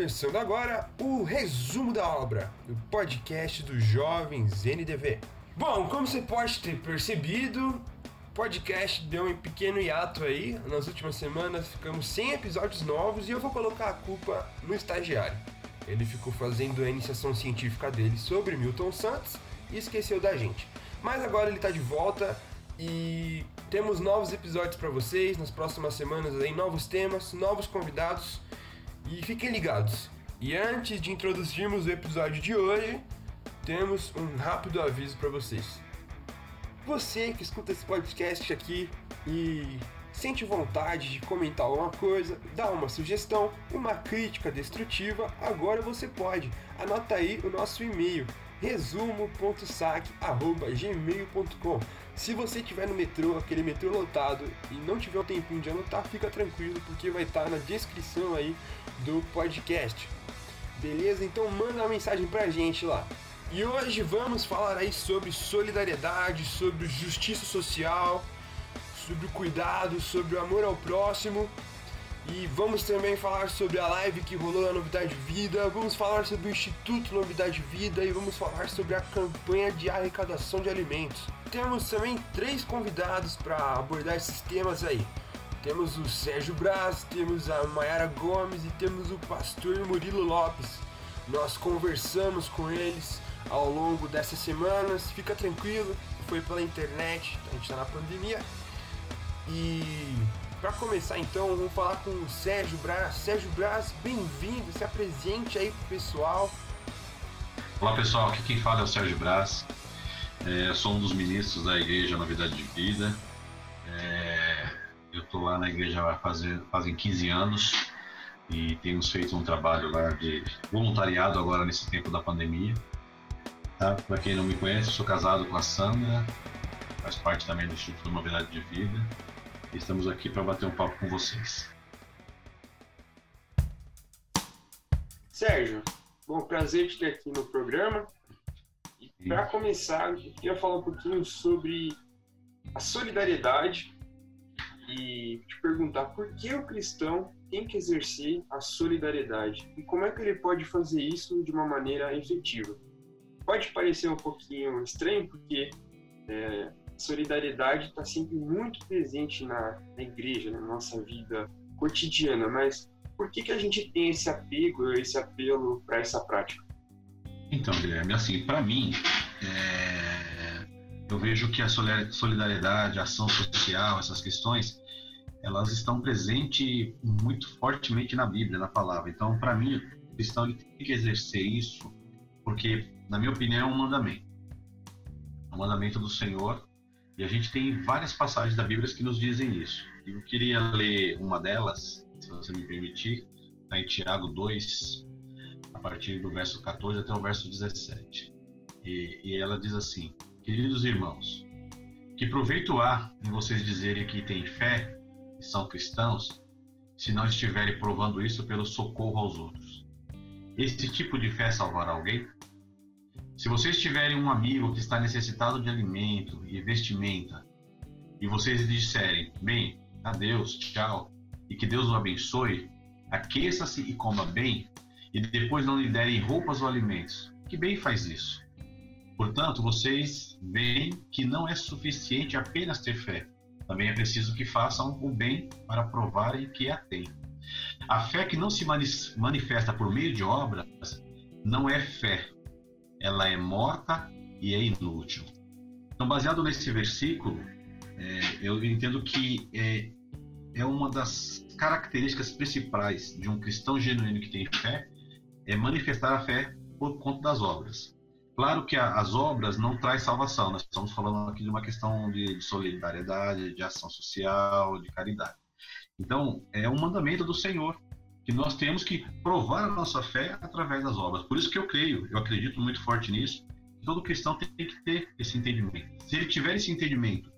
começando agora o resumo da obra, o podcast dos jovens NDV. Bom, como você pode ter percebido, o podcast deu um pequeno hiato aí. Nas últimas semanas ficamos sem episódios novos e eu vou colocar a culpa no estagiário. Ele ficou fazendo a iniciação científica dele sobre Milton Santos e esqueceu da gente. Mas agora ele está de volta e temos novos episódios para vocês nas próximas semanas aí, novos temas, novos convidados e fiquem ligados. E antes de introduzirmos o episódio de hoje, temos um rápido aviso para vocês. Você que escuta esse podcast aqui e sente vontade de comentar alguma coisa, dar uma sugestão, uma crítica destrutiva, agora você pode. Anota aí o nosso e-mail resumo.saque.gmail.com Se você estiver no metrô, aquele metrô lotado, e não tiver o um tempinho de anotar, fica tranquilo, porque vai estar na descrição aí do podcast. Beleza? Então manda uma mensagem pra gente lá. E hoje vamos falar aí sobre solidariedade, sobre justiça social, sobre cuidado, sobre o amor ao próximo. E vamos também falar sobre a live que rolou na Novidade Vida, vamos falar sobre o Instituto Novidade Vida e vamos falar sobre a campanha de arrecadação de alimentos. Temos também três convidados para abordar esses temas aí. Temos o Sérgio Braz, temos a Mayara Gomes e temos o pastor Murilo Lopes. Nós conversamos com eles ao longo dessas semanas, fica tranquilo, foi pela internet, a gente está na pandemia. E para começar então, vamos falar com o Sérgio Braz. Sérgio Braz, bem-vindo, se apresente aí pro pessoal. Olá pessoal, aqui quem fala é o Sérgio Braz. É, sou um dos ministros da Igreja Novidade de Vida. É, eu estou lá na igreja vai fazer, fazem 15 anos e temos feito um trabalho lá de voluntariado agora nesse tempo da pandemia. Tá? Para quem não me conhece, sou casado com a Sandra, faz parte também do Instituto Novidade de Vida. Estamos aqui para bater um papo com vocês. Sérgio, bom, prazer te ter aqui no programa. E para começar, eu queria falar um pouquinho sobre a solidariedade e te perguntar por que o cristão tem que exercer a solidariedade e como é que ele pode fazer isso de uma maneira efetiva. Pode parecer um pouquinho estranho, porque é, solidariedade está sempre muito presente na, na, igreja, na nossa vida cotidiana, mas por que, que a gente tem esse apego, esse apelo para essa prática? Então, Guilherme, assim, para mim, é, eu vejo que a solidariedade, a ação social, essas questões, elas estão presentes muito fortemente na Bíblia, na palavra. Então, para mim, o cristão tem que exercer isso, porque, na minha opinião, é um mandamento. É um mandamento do Senhor e a gente tem várias passagens da Bíblia que nos dizem isso. Eu queria ler uma delas, se você me permitir, está em Tiago 2, a partir do verso 14 até o verso 17. E, e ela diz assim: Queridos irmãos, que proveito há em vocês dizerem que têm fé e são cristãos, se não estiverem provando isso pelo socorro aos outros? Esse tipo de fé salvará alguém? Se vocês tiverem um amigo que está necessitado de alimento e vestimenta, e vocês disserem, bem, adeus, tchau, e que Deus o abençoe, aqueça-se e coma bem, e depois não lhe derem roupas ou alimentos, que bem faz isso? Portanto, vocês veem que não é suficiente apenas ter fé, também é preciso que façam o bem para provarem que a têm. A fé que não se manifesta por meio de obras não é fé, ela é morta e é inútil. Então, baseado nesse versículo, é, eu entendo que é, é uma das características principais de um cristão genuíno que tem fé é manifestar a fé por conta das obras. Claro que a, as obras não traz salvação, nós estamos falando aqui de uma questão de, de solidariedade, de ação social, de caridade. Então, é um mandamento do Senhor que nós temos que provar a nossa fé através das obras. Por isso que eu creio, eu acredito muito forte nisso, que todo cristão tem que ter esse entendimento. Se ele tiver esse entendimento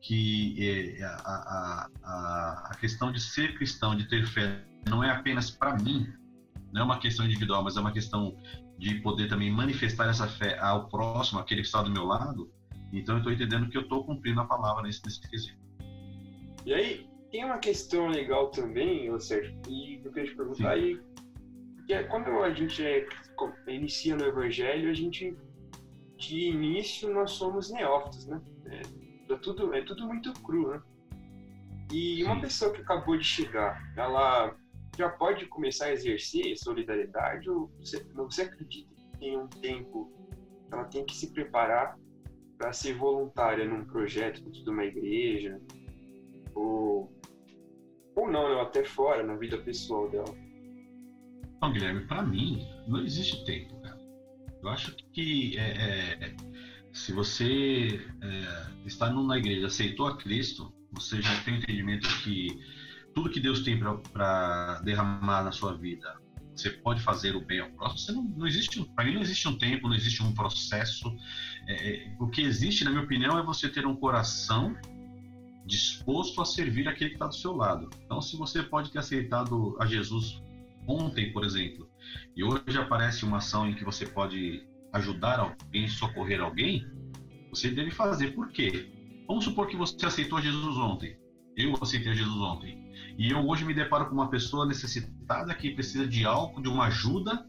que é, a, a, a questão de ser cristão, de ter fé, não é apenas para mim, não é uma questão individual, mas é uma questão de poder também manifestar essa fé ao próximo, aquele que está do meu lado, então eu estou entendendo que eu estou cumprindo a palavra nesse, nesse quesito. E aí, tem uma questão legal também, ou seja, e eu queria te perguntar aí, que é, quando a gente é, inicia no Evangelho, a gente, de início, nós somos neófitos, né? É, é, tudo, é tudo muito cru, né? E uma pessoa que acabou de chegar, ela já pode começar a exercer solidariedade ou você, você acredita que tem um tempo ela tem que se preparar para ser voluntária num projeto dentro de uma igreja ou ou não, né? até fora na vida pessoal dela. Não, Guilherme, para mim não existe tempo, cara. Eu acho que é, é, se você é, está na igreja, aceitou a Cristo, você já tem o entendimento que tudo que Deus tem para derramar na sua vida, você pode fazer o bem ao próximo. Não, não existe, para mim não existe um tempo, não existe um processo. É, é, o que existe, na minha opinião, é você ter um coração disposto a servir aquele que está do seu lado. Então, se você pode ter aceitado a Jesus ontem, por exemplo, e hoje aparece uma ação em que você pode ajudar alguém, socorrer alguém, você deve fazer. Por quê? Vamos supor que você aceitou Jesus ontem. Eu aceitei Jesus ontem. E eu hoje me deparo com uma pessoa necessitada que precisa de algo, de uma ajuda,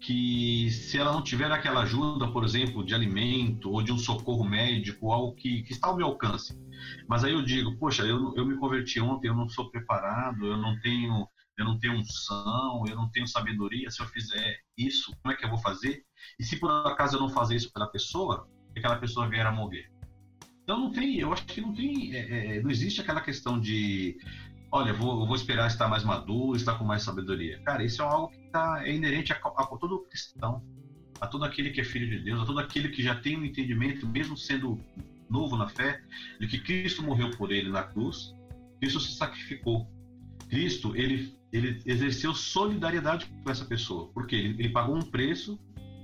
que se ela não tiver aquela ajuda, por exemplo, de alimento ou de um socorro médico, algo que, que está ao meu alcance. Mas aí eu digo, poxa, eu, eu me converti ontem, eu não sou preparado, eu não tenho eu não tenho unção, eu não tenho sabedoria. Se eu fizer isso, como é que eu vou fazer? E se por acaso eu não fazer isso pela pessoa, aquela pessoa vier a morrer? Então não tem, eu acho que não tem, é, é, não existe aquela questão de, olha, vou, vou esperar estar mais maduro, estar com mais sabedoria. Cara, isso é algo tá, é inerente a, a, a todo cristão, a todo aquele que é filho de Deus, a todo aquele que já tem um entendimento, mesmo sendo novo na fé, de que Cristo morreu por ele na cruz, Cristo se sacrificou. Cristo, ele, ele exerceu solidariedade com essa pessoa, porque ele, ele pagou um preço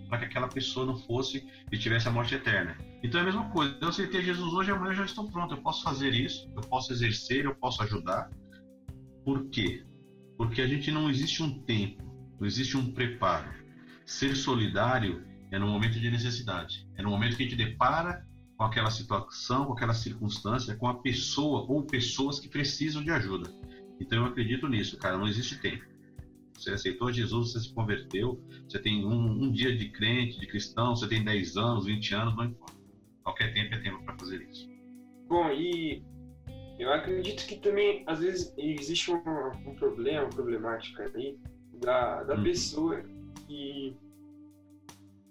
para que aquela pessoa não fosse e tivesse a morte eterna. Então é a mesma coisa. Eu aceitei Jesus hoje, amanhã eu já estou pronto. Eu posso fazer isso, eu posso exercer, eu posso ajudar. Por quê? Porque a gente não existe um tempo, não existe um preparo. Ser solidário é no momento de necessidade. É no momento que a gente depara com aquela situação, com aquela circunstância, com a pessoa ou pessoas que precisam de ajuda. Então eu acredito nisso, cara. Não existe tempo. Você aceitou Jesus, você se converteu, você tem um, um dia de crente, de cristão, você tem 10 anos, 20 anos, não importa. Qualquer tempo é tempo para fazer isso. Bom, e eu acredito que também, às vezes, existe um, um problema, uma problemática aí da, da uhum. pessoa que,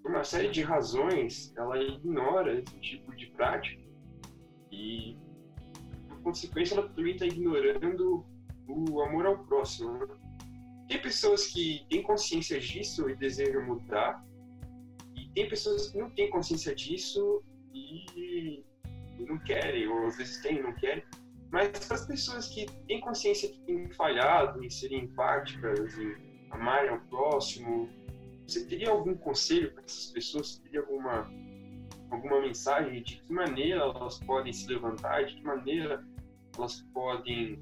por uma série de razões, ela ignora esse tipo de prática e, por consequência, ela também está ignorando o amor ao próximo. Né? Tem pessoas que têm consciência disso e desejam mudar, e tem pessoas que não têm consciência disso e não querem, ou às vezes têm e não querem. Mas para as pessoas que têm consciência que têm falhado em serem empáticas, em amarem ao próximo, você teria algum conselho para essas pessoas? Você teria alguma, alguma mensagem de que maneira elas podem se levantar, de que maneira elas podem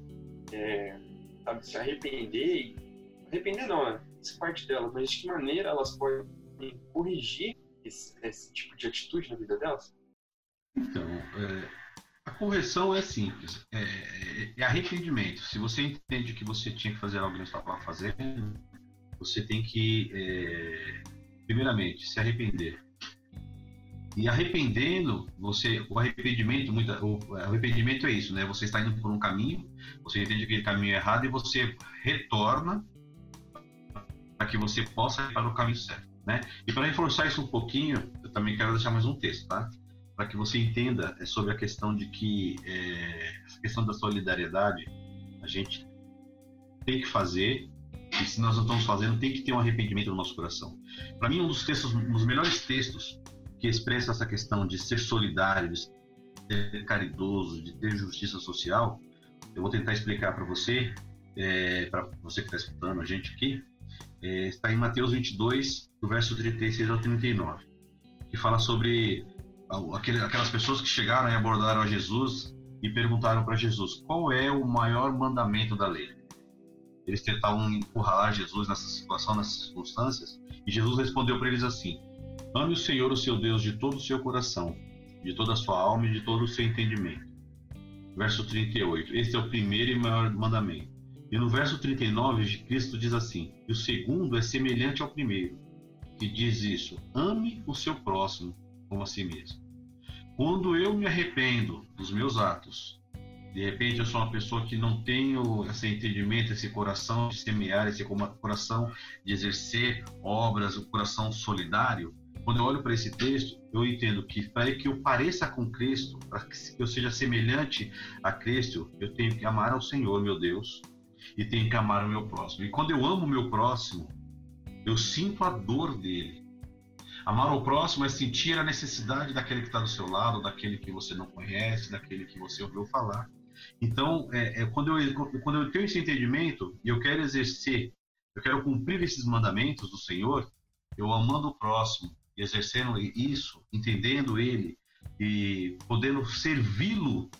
é, sabe, se arrepender arrepender não, é parte delas, mas de que maneira elas podem corrigir esse, esse tipo de atitude na vida delas? Então, é, a correção é simples, é, é, é, arrependimento. Se você entende que você tinha que fazer algo que não estava fazendo, você tem que, é, primeiramente, se arrepender. E arrependendo, você, o arrependimento, muita, o arrependimento é isso, né? Você está indo por um caminho, você entende aquele caminho errado e você retorna para que você possa ir para o caminho certo, né? E para reforçar isso um pouquinho, eu também quero deixar mais um texto, tá? Para que você entenda é, sobre a questão de que é, essa questão da solidariedade a gente tem que fazer e se nós não estamos fazendo tem que ter um arrependimento no nosso coração. Para mim um dos textos, um dos melhores textos que expressa essa questão de ser solidário, de ser caridoso, de ter justiça social, eu vou tentar explicar para você, é, para você que está escutando a gente aqui, é, está em Mateus 22, do verso 36 ao 39, que fala sobre aquelas pessoas que chegaram e abordaram a Jesus e perguntaram para Jesus qual é o maior mandamento da lei. Eles tentavam encurralar Jesus nessa situação, nessas circunstâncias, e Jesus respondeu para eles assim: Ame o Senhor, o seu Deus, de todo o seu coração, de toda a sua alma e de todo o seu entendimento. Verso 38. Este é o primeiro e maior mandamento. E no verso 39, Cristo diz assim: E o segundo é semelhante ao primeiro, que diz isso: ame o seu próximo como a si mesmo. Quando eu me arrependo dos meus atos, de repente eu sou uma pessoa que não tenho esse entendimento, esse coração de semear, esse coração de exercer obras, o coração solidário. Quando eu olho para esse texto, eu entendo que para que eu pareça com Cristo, para que eu seja semelhante a Cristo, eu tenho que amar ao Senhor, meu Deus, e tenho que amar o meu próximo. E quando eu amo o meu próximo, eu sinto a dor dele. Amar o próximo é sentir a necessidade daquele que está do seu lado, daquele que você não conhece, daquele que você ouviu falar. Então, é, é, quando, eu, quando eu tenho esse entendimento e eu quero exercer, eu quero cumprir esses mandamentos do Senhor, eu amando o próximo exercendo isso, entendendo ele e podendo servi-lo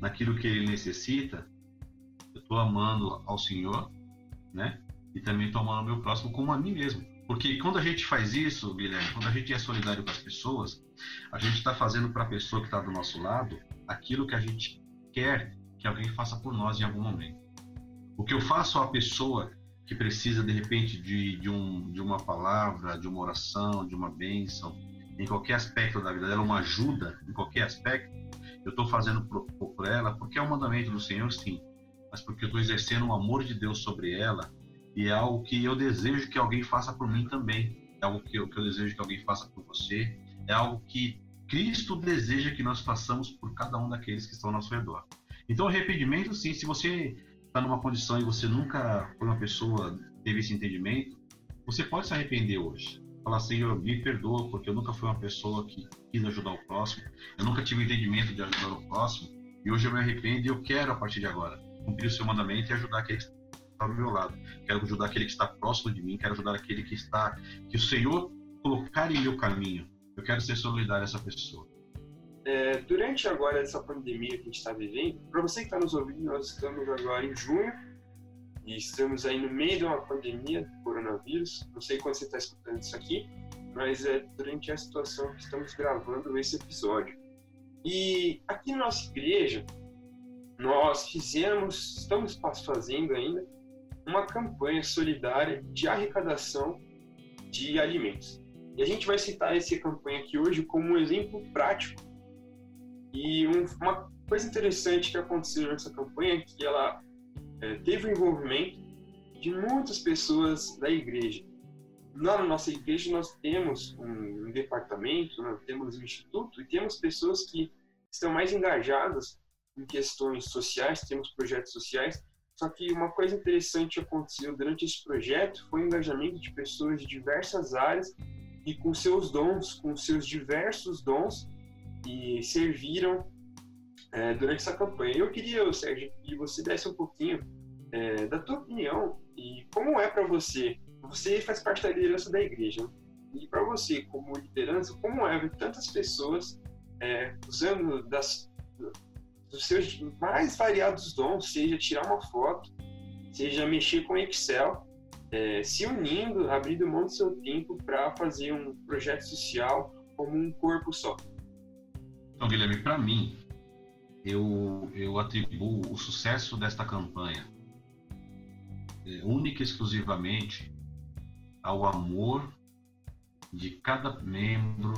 naquilo que ele necessita, eu estou amando ao Senhor, né? E também estou amando o meu próximo como a mim mesmo. Porque quando a gente faz isso, Guilherme, quando a gente é solidário com as pessoas, a gente está fazendo para a pessoa que está do nosso lado aquilo que a gente quer que alguém faça por nós em algum momento. O que eu faço à pessoa que precisa, de repente, de, de, um, de uma palavra, de uma oração, de uma bênção, em qualquer aspecto da vida dela, uma ajuda em qualquer aspecto, eu estou fazendo por, por ela porque é um mandamento do Senhor, sim, mas porque eu estou exercendo o amor de Deus sobre ela e é algo que eu desejo que alguém faça por mim também. É algo que eu, que eu desejo que alguém faça por você. É algo que Cristo deseja que nós façamos por cada um daqueles que estão ao nosso redor. Então, arrependimento, sim, se você está numa condição e você nunca foi uma pessoa teve esse entendimento, você pode se arrepender hoje. Falar, Senhor, me perdoa, porque eu nunca fui uma pessoa que quis ajudar o próximo, eu nunca tive o entendimento de ajudar o próximo, e hoje eu me arrependo e eu quero, a partir de agora, cumprir o seu mandamento e ajudar aquele que está do meu lado. Quero ajudar aquele que está próximo de mim, quero ajudar aquele que está, que o Senhor colocar em meu caminho eu quero ser solidário a essa pessoa. É, durante agora essa pandemia que a gente está vivendo, para você que está nos ouvindo, nós estamos agora em junho e estamos aí no meio de uma pandemia do coronavírus. Não sei quando você está escutando isso aqui, mas é durante a situação que estamos gravando esse episódio. E aqui na nossa igreja, nós fizemos, estamos fazendo ainda, uma campanha solidária de arrecadação de alimentos. E a gente vai citar essa campanha aqui hoje como um exemplo prático. E um, uma coisa interessante que aconteceu nessa campanha é que ela é, teve o envolvimento de muitas pessoas da igreja. Na nossa igreja nós temos um, um departamento, nós temos um instituto e temos pessoas que estão mais engajadas em questões sociais, temos projetos sociais. Só que uma coisa interessante que aconteceu durante esse projeto foi o engajamento de pessoas de diversas áreas e com seus dons, com seus diversos dons, e serviram é, durante essa campanha. Eu queria, Sérgio, que você desse um pouquinho é, da tua opinião e como é para você. Você faz parte da liderança da igreja. Né? E para você, como liderança, como é ver tantas pessoas é, usando das, dos seus mais variados dons, seja tirar uma foto, seja mexer com Excel, é, se unindo, abrindo mão do seu tempo para fazer um projeto social como um corpo só. Então, Guilherme, para mim, eu, eu atribuo o sucesso desta campanha é, única e exclusivamente ao amor de cada membro,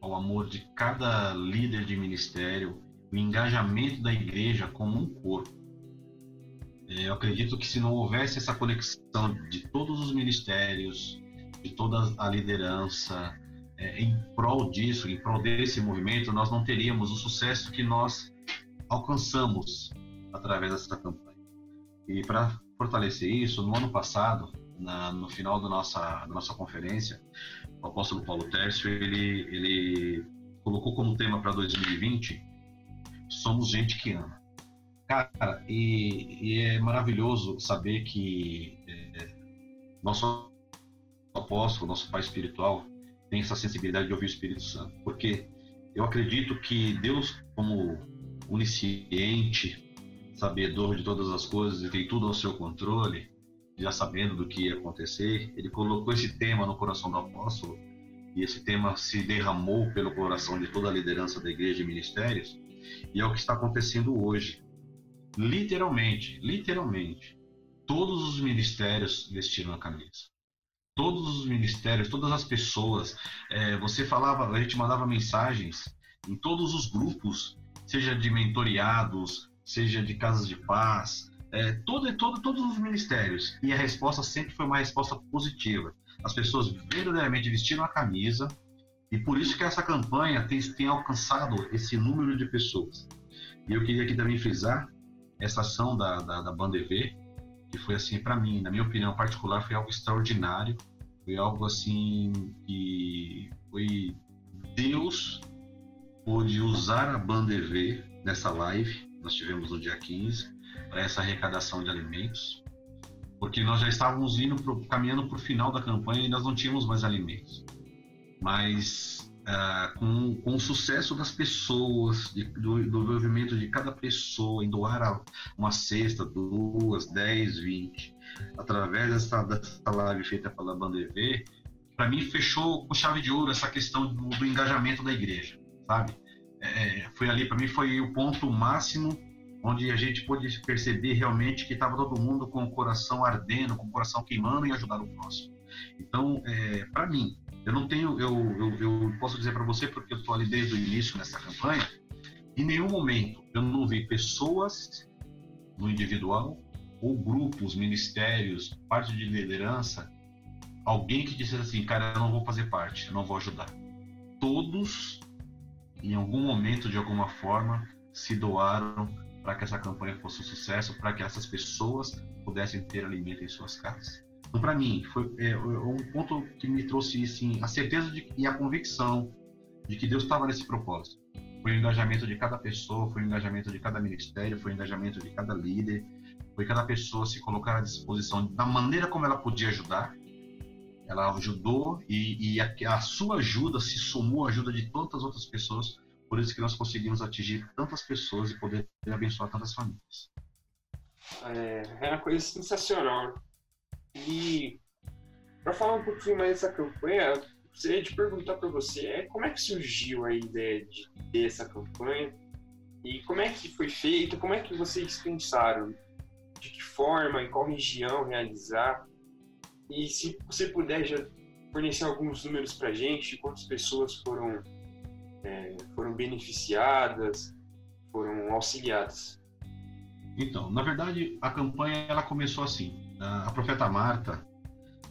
ao amor de cada líder de ministério, o engajamento da igreja como um corpo. É, eu acredito que se não houvesse essa conexão de todos os ministérios, de toda a liderança, é, em prol disso, em prol desse movimento, nós não teríamos o sucesso que nós alcançamos através dessa campanha. E para fortalecer isso, no ano passado, na, no final da nossa, da nossa conferência, o apóstolo Paulo Tércio, ele, ele colocou como tema para 2020, somos gente que ama. Cara, e, e é maravilhoso saber que é, nosso apóstolo, nosso pai espiritual, tem essa sensibilidade de ouvir o Espírito Santo. Porque eu acredito que Deus, como onisciente, sabedor de todas as coisas e tem tudo ao seu controle, já sabendo do que ia acontecer, ele colocou esse tema no coração do apóstolo e esse tema se derramou pelo coração de toda a liderança da igreja e ministérios, e é o que está acontecendo hoje. Literalmente, literalmente, todos os ministérios vestiram a camisa. Todos os ministérios, todas as pessoas. É, você falava, a gente mandava mensagens em todos os grupos, seja de mentoriados, seja de casas de paz, é, todo, todo, todos os ministérios. E a resposta sempre foi uma resposta positiva. As pessoas verdadeiramente vestiram a camisa e por isso que essa campanha tem, tem alcançado esse número de pessoas. E eu queria aqui também frisar essa ação da, da, da Banda EV, que foi assim, para mim, na minha opinião particular, foi algo extraordinário. Foi algo assim que foi Deus pôde usar a Banda EV nessa live, nós tivemos no dia 15, para essa arrecadação de alimentos, porque nós já estávamos indo pro, caminhando para o final da campanha e nós não tínhamos mais alimentos. Mas uh, com, com o sucesso das pessoas, de, do, do de cada pessoa em doar uma cesta, duas, dez, vinte, através dessa, dessa live feita pela Banda EV, para mim fechou com chave de ouro essa questão do, do engajamento da igreja, sabe? É, foi ali, para mim, foi o ponto máximo onde a gente pôde perceber realmente que estava todo mundo com o coração ardendo, com o coração queimando em ajudar o próximo. Então, é, para mim, eu não tenho, eu, eu, eu posso dizer para você, porque eu estou ali desde o início nessa campanha, em nenhum momento eu não vi pessoas no individual ou grupos, ministérios, parte de liderança, alguém que dissesse assim, cara, eu não vou fazer parte, eu não vou ajudar. Todos, em algum momento, de alguma forma, se doaram para que essa campanha fosse um sucesso, para que essas pessoas pudessem ter alimento em suas casas. Então, para mim, foi é, um ponto que me trouxe assim, a certeza de, e a convicção de que Deus estava nesse propósito. Foi o engajamento de cada pessoa, foi o engajamento de cada ministério, foi o engajamento de cada líder, foi cada pessoa se colocar à disposição da maneira como ela podia ajudar. Ela ajudou e, e a, a sua ajuda se somou à ajuda de tantas outras pessoas. Por isso que nós conseguimos atingir tantas pessoas e poder abençoar tantas famílias. É, é uma coisa sensacional. E para falar um pouquinho mais dessa campanha, gostaria de perguntar para você é, como é que surgiu a ideia de ter essa campanha? E como é que foi feita, como é que vocês pensaram, de que forma, em qual região realizar? E se você puder já fornecer alguns números para a gente, quantas pessoas foram é, foram beneficiadas, foram auxiliadas. Então, na verdade, a campanha ela começou assim a profeta Marta,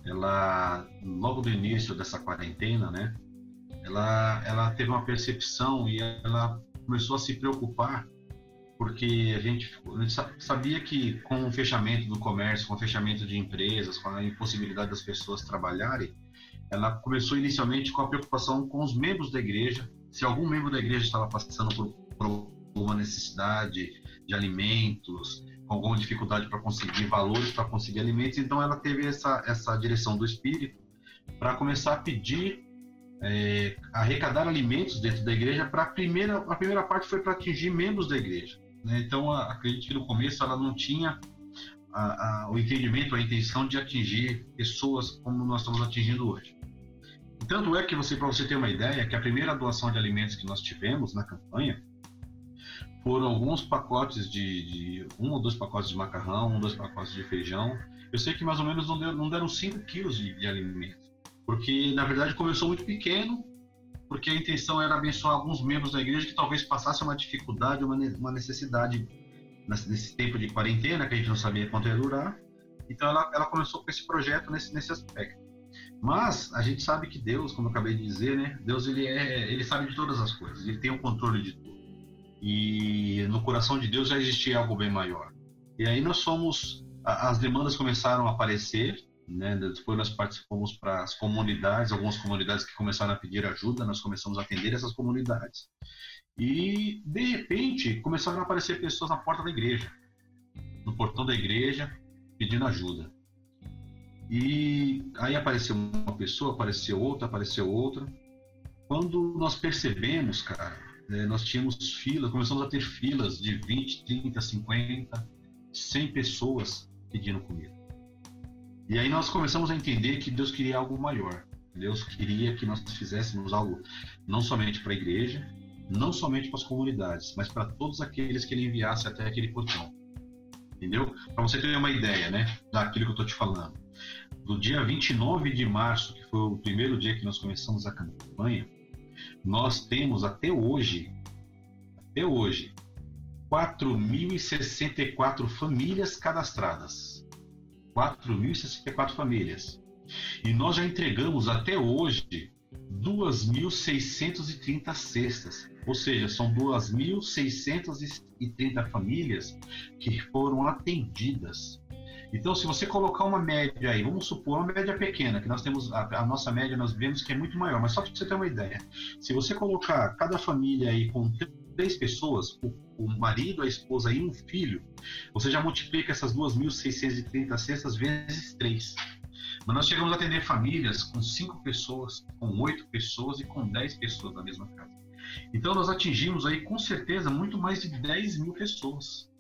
ela logo do início dessa quarentena, né? Ela ela teve uma percepção e ela começou a se preocupar porque a gente, a gente sabia que com o fechamento do comércio, com o fechamento de empresas, com a impossibilidade das pessoas trabalharem, ela começou inicialmente com a preocupação com os membros da igreja, se algum membro da igreja estava passando por, por uma necessidade de alimentos, alguma dificuldade para conseguir valores, para conseguir alimentos. Então, ela teve essa, essa direção do espírito para começar a pedir, é, arrecadar alimentos dentro da igreja. Para a primeira, a primeira parte foi para atingir membros da igreja. Né? Então, acredito que no começo ela não tinha a, a, o entendimento, a intenção de atingir pessoas como nós estamos atingindo hoje. Tanto é que você, para você ter uma ideia, que a primeira doação de alimentos que nós tivemos na campanha foram alguns pacotes de, de, um ou dois pacotes de macarrão, um dois pacotes de feijão. Eu sei que mais ou menos não, deu, não deram 5 quilos de, de alimento, porque na verdade começou muito pequeno, porque a intenção era abençoar alguns membros da igreja que talvez passassem uma dificuldade, uma, uma necessidade nesse tempo de quarentena, que a gente não sabia quanto ia durar. Então ela, ela começou com esse projeto nesse, nesse aspecto. Mas a gente sabe que Deus, como eu acabei de dizer, né? Deus ele é, ele sabe de todas as coisas, ele tem o controle de e no coração de Deus já existia algo bem maior. E aí nós somos, as demandas começaram a aparecer, né? Depois nós participamos para as comunidades, algumas comunidades que começaram a pedir ajuda, nós começamos a atender essas comunidades. E de repente começaram a aparecer pessoas na porta da igreja, no portão da igreja, pedindo ajuda. E aí apareceu uma pessoa, apareceu outra, apareceu outra. Quando nós percebemos, cara, é, nós tínhamos filas, começamos a ter filas de 20, 30, 50, 100 pessoas pedindo comida. E aí nós começamos a entender que Deus queria algo maior. Deus queria que nós fizéssemos algo não somente para a igreja, não somente para as comunidades, mas para todos aqueles que ele enviasse até aquele portão. Entendeu? Para você ter uma ideia, né, daquilo que eu estou te falando. Do dia 29 de março, que foi o primeiro dia que nós começamos a campanha, nós temos até hoje, até hoje, 4.064 famílias cadastradas. 4.064 famílias. E nós já entregamos até hoje 2.630 cestas. Ou seja, são 2.630 famílias que foram atendidas. Então, se você colocar uma média aí, vamos supor uma média pequena, que nós temos, a, a nossa média nós vemos que é muito maior, mas só para você ter uma ideia. Se você colocar cada família aí com três pessoas, o, o marido, a esposa e um filho, você já multiplica essas 2.630 cestas vezes três. Mas nós chegamos a atender famílias com cinco pessoas, com oito pessoas e com dez pessoas na mesma casa. Então nós atingimos aí com certeza muito mais de 10 mil pessoas.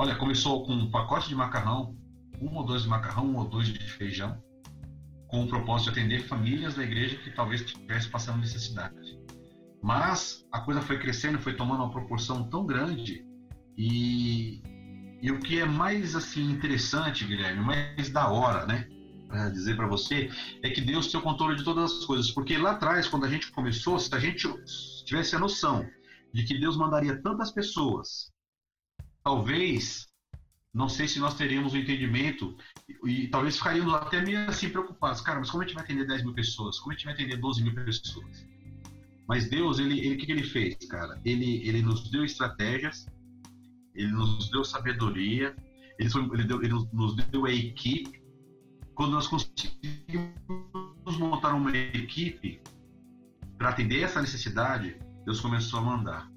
Olha, começou com um pacote de macarrão, um ou dois de macarrão, um ou dois de feijão, com o propósito de atender famílias da igreja que talvez estivessem passando necessidade. Mas a coisa foi crescendo, foi tomando uma proporção tão grande e, e o que é mais assim interessante, Guilherme, mais da hora, né? Pra dizer para você é que Deus tem o controle de todas as coisas, porque lá atrás, quando a gente começou, se a gente tivesse a noção de que Deus mandaria tantas pessoas, talvez não sei se nós teríamos o um entendimento e, e, talvez ficaríamos até meio assim preocupados. Cara, mas como a gente vai atender 10 mil pessoas? Como a gente vai atender 12 mil pessoas? Mas Deus, ele, ele, o que, que ele fez, cara? Ele, ele nos deu estratégias, ele nos deu sabedoria, ele, ele, deu, ele nos deu a equipe. Quando nós conseguimos montar uma equipe para atender essa necessidade, Deus começou a mandar.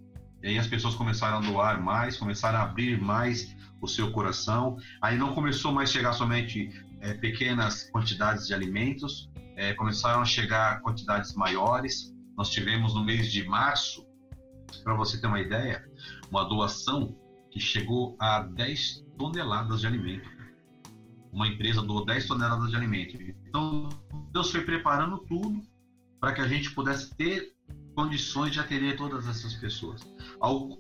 E aí as pessoas começaram a doar mais, começaram a abrir mais o seu coração. Aí não começou mais a chegar somente é, pequenas quantidades de alimentos, é, começaram a chegar quantidades maiores. Nós tivemos no mês de março, para você ter uma ideia, uma doação que chegou a 10 toneladas de alimento. Uma empresa doou 10 toneladas de alimento. Então, Deus foi preparando tudo para que a gente pudesse ter condições de atender todas essas pessoas. Algo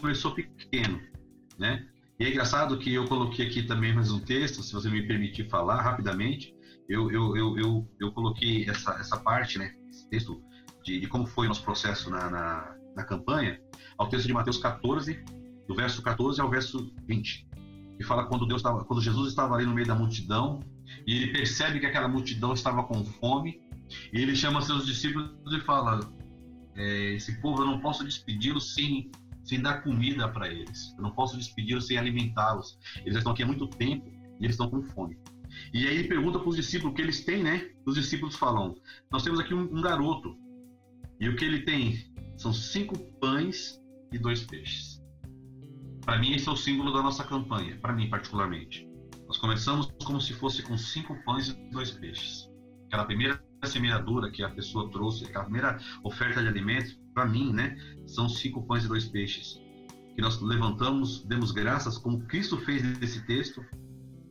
começou pequeno, né? E é engraçado que eu coloquei aqui também mais um texto, se você me permitir falar rapidamente, eu, eu, eu, eu, eu coloquei essa, essa parte, né, esse texto de, de como foi o nosso processo na, na, na, campanha, ao texto de Mateus 14, do verso 14 ao verso 20, que fala quando, Deus estava, quando Jesus estava ali no meio da multidão, e ele percebe que aquela multidão estava com fome, e ele chama seus discípulos e fala: é, Esse povo eu não posso despedi-lo sem, sem dar comida para eles, eu não posso despedi-los sem alimentá-los. Eles estão aqui há muito tempo e eles estão com fome. E aí ele pergunta para os discípulos o que eles têm, né? Os discípulos falam: Nós temos aqui um, um garoto e o que ele tem são cinco pães e dois peixes. Para mim, esse é o símbolo da nossa campanha, para mim particularmente. Nós começamos como se fosse com cinco pães e dois peixes. Aquela primeira semeadura que a pessoa trouxe, aquela primeira oferta de alimentos, para mim, né, são cinco pães e dois peixes. Que nós levantamos, demos graças, como Cristo fez nesse texto,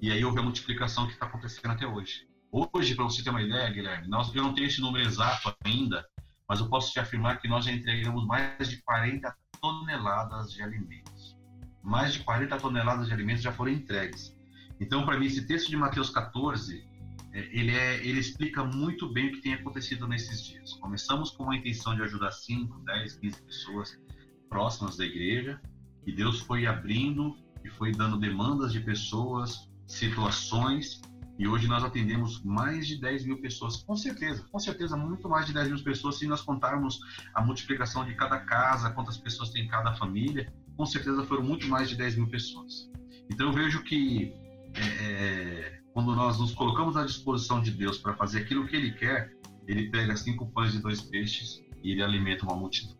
e aí houve a multiplicação que está acontecendo até hoje. Hoje, para você ter uma ideia, Guilherme, nós, eu não tenho esse número exato ainda, mas eu posso te afirmar que nós já entregamos mais de 40 toneladas de alimentos. Mais de 40 toneladas de alimentos já foram entregues. Então, para mim, esse texto de Mateus 14, é, ele, é, ele explica muito bem o que tem acontecido nesses dias. Começamos com a intenção de ajudar 5, 10, 15 pessoas próximas da igreja, e Deus foi abrindo e foi dando demandas de pessoas, situações, e hoje nós atendemos mais de 10 mil pessoas, com certeza, com certeza, muito mais de 10 mil pessoas, se nós contarmos a multiplicação de cada casa, quantas pessoas tem cada família, com certeza foram muito mais de 10 mil pessoas. Então eu vejo que é, é, quando nós nos colocamos à disposição de Deus para fazer aquilo que Ele quer, Ele pega cinco pães e dois peixes e Ele alimenta uma multidão.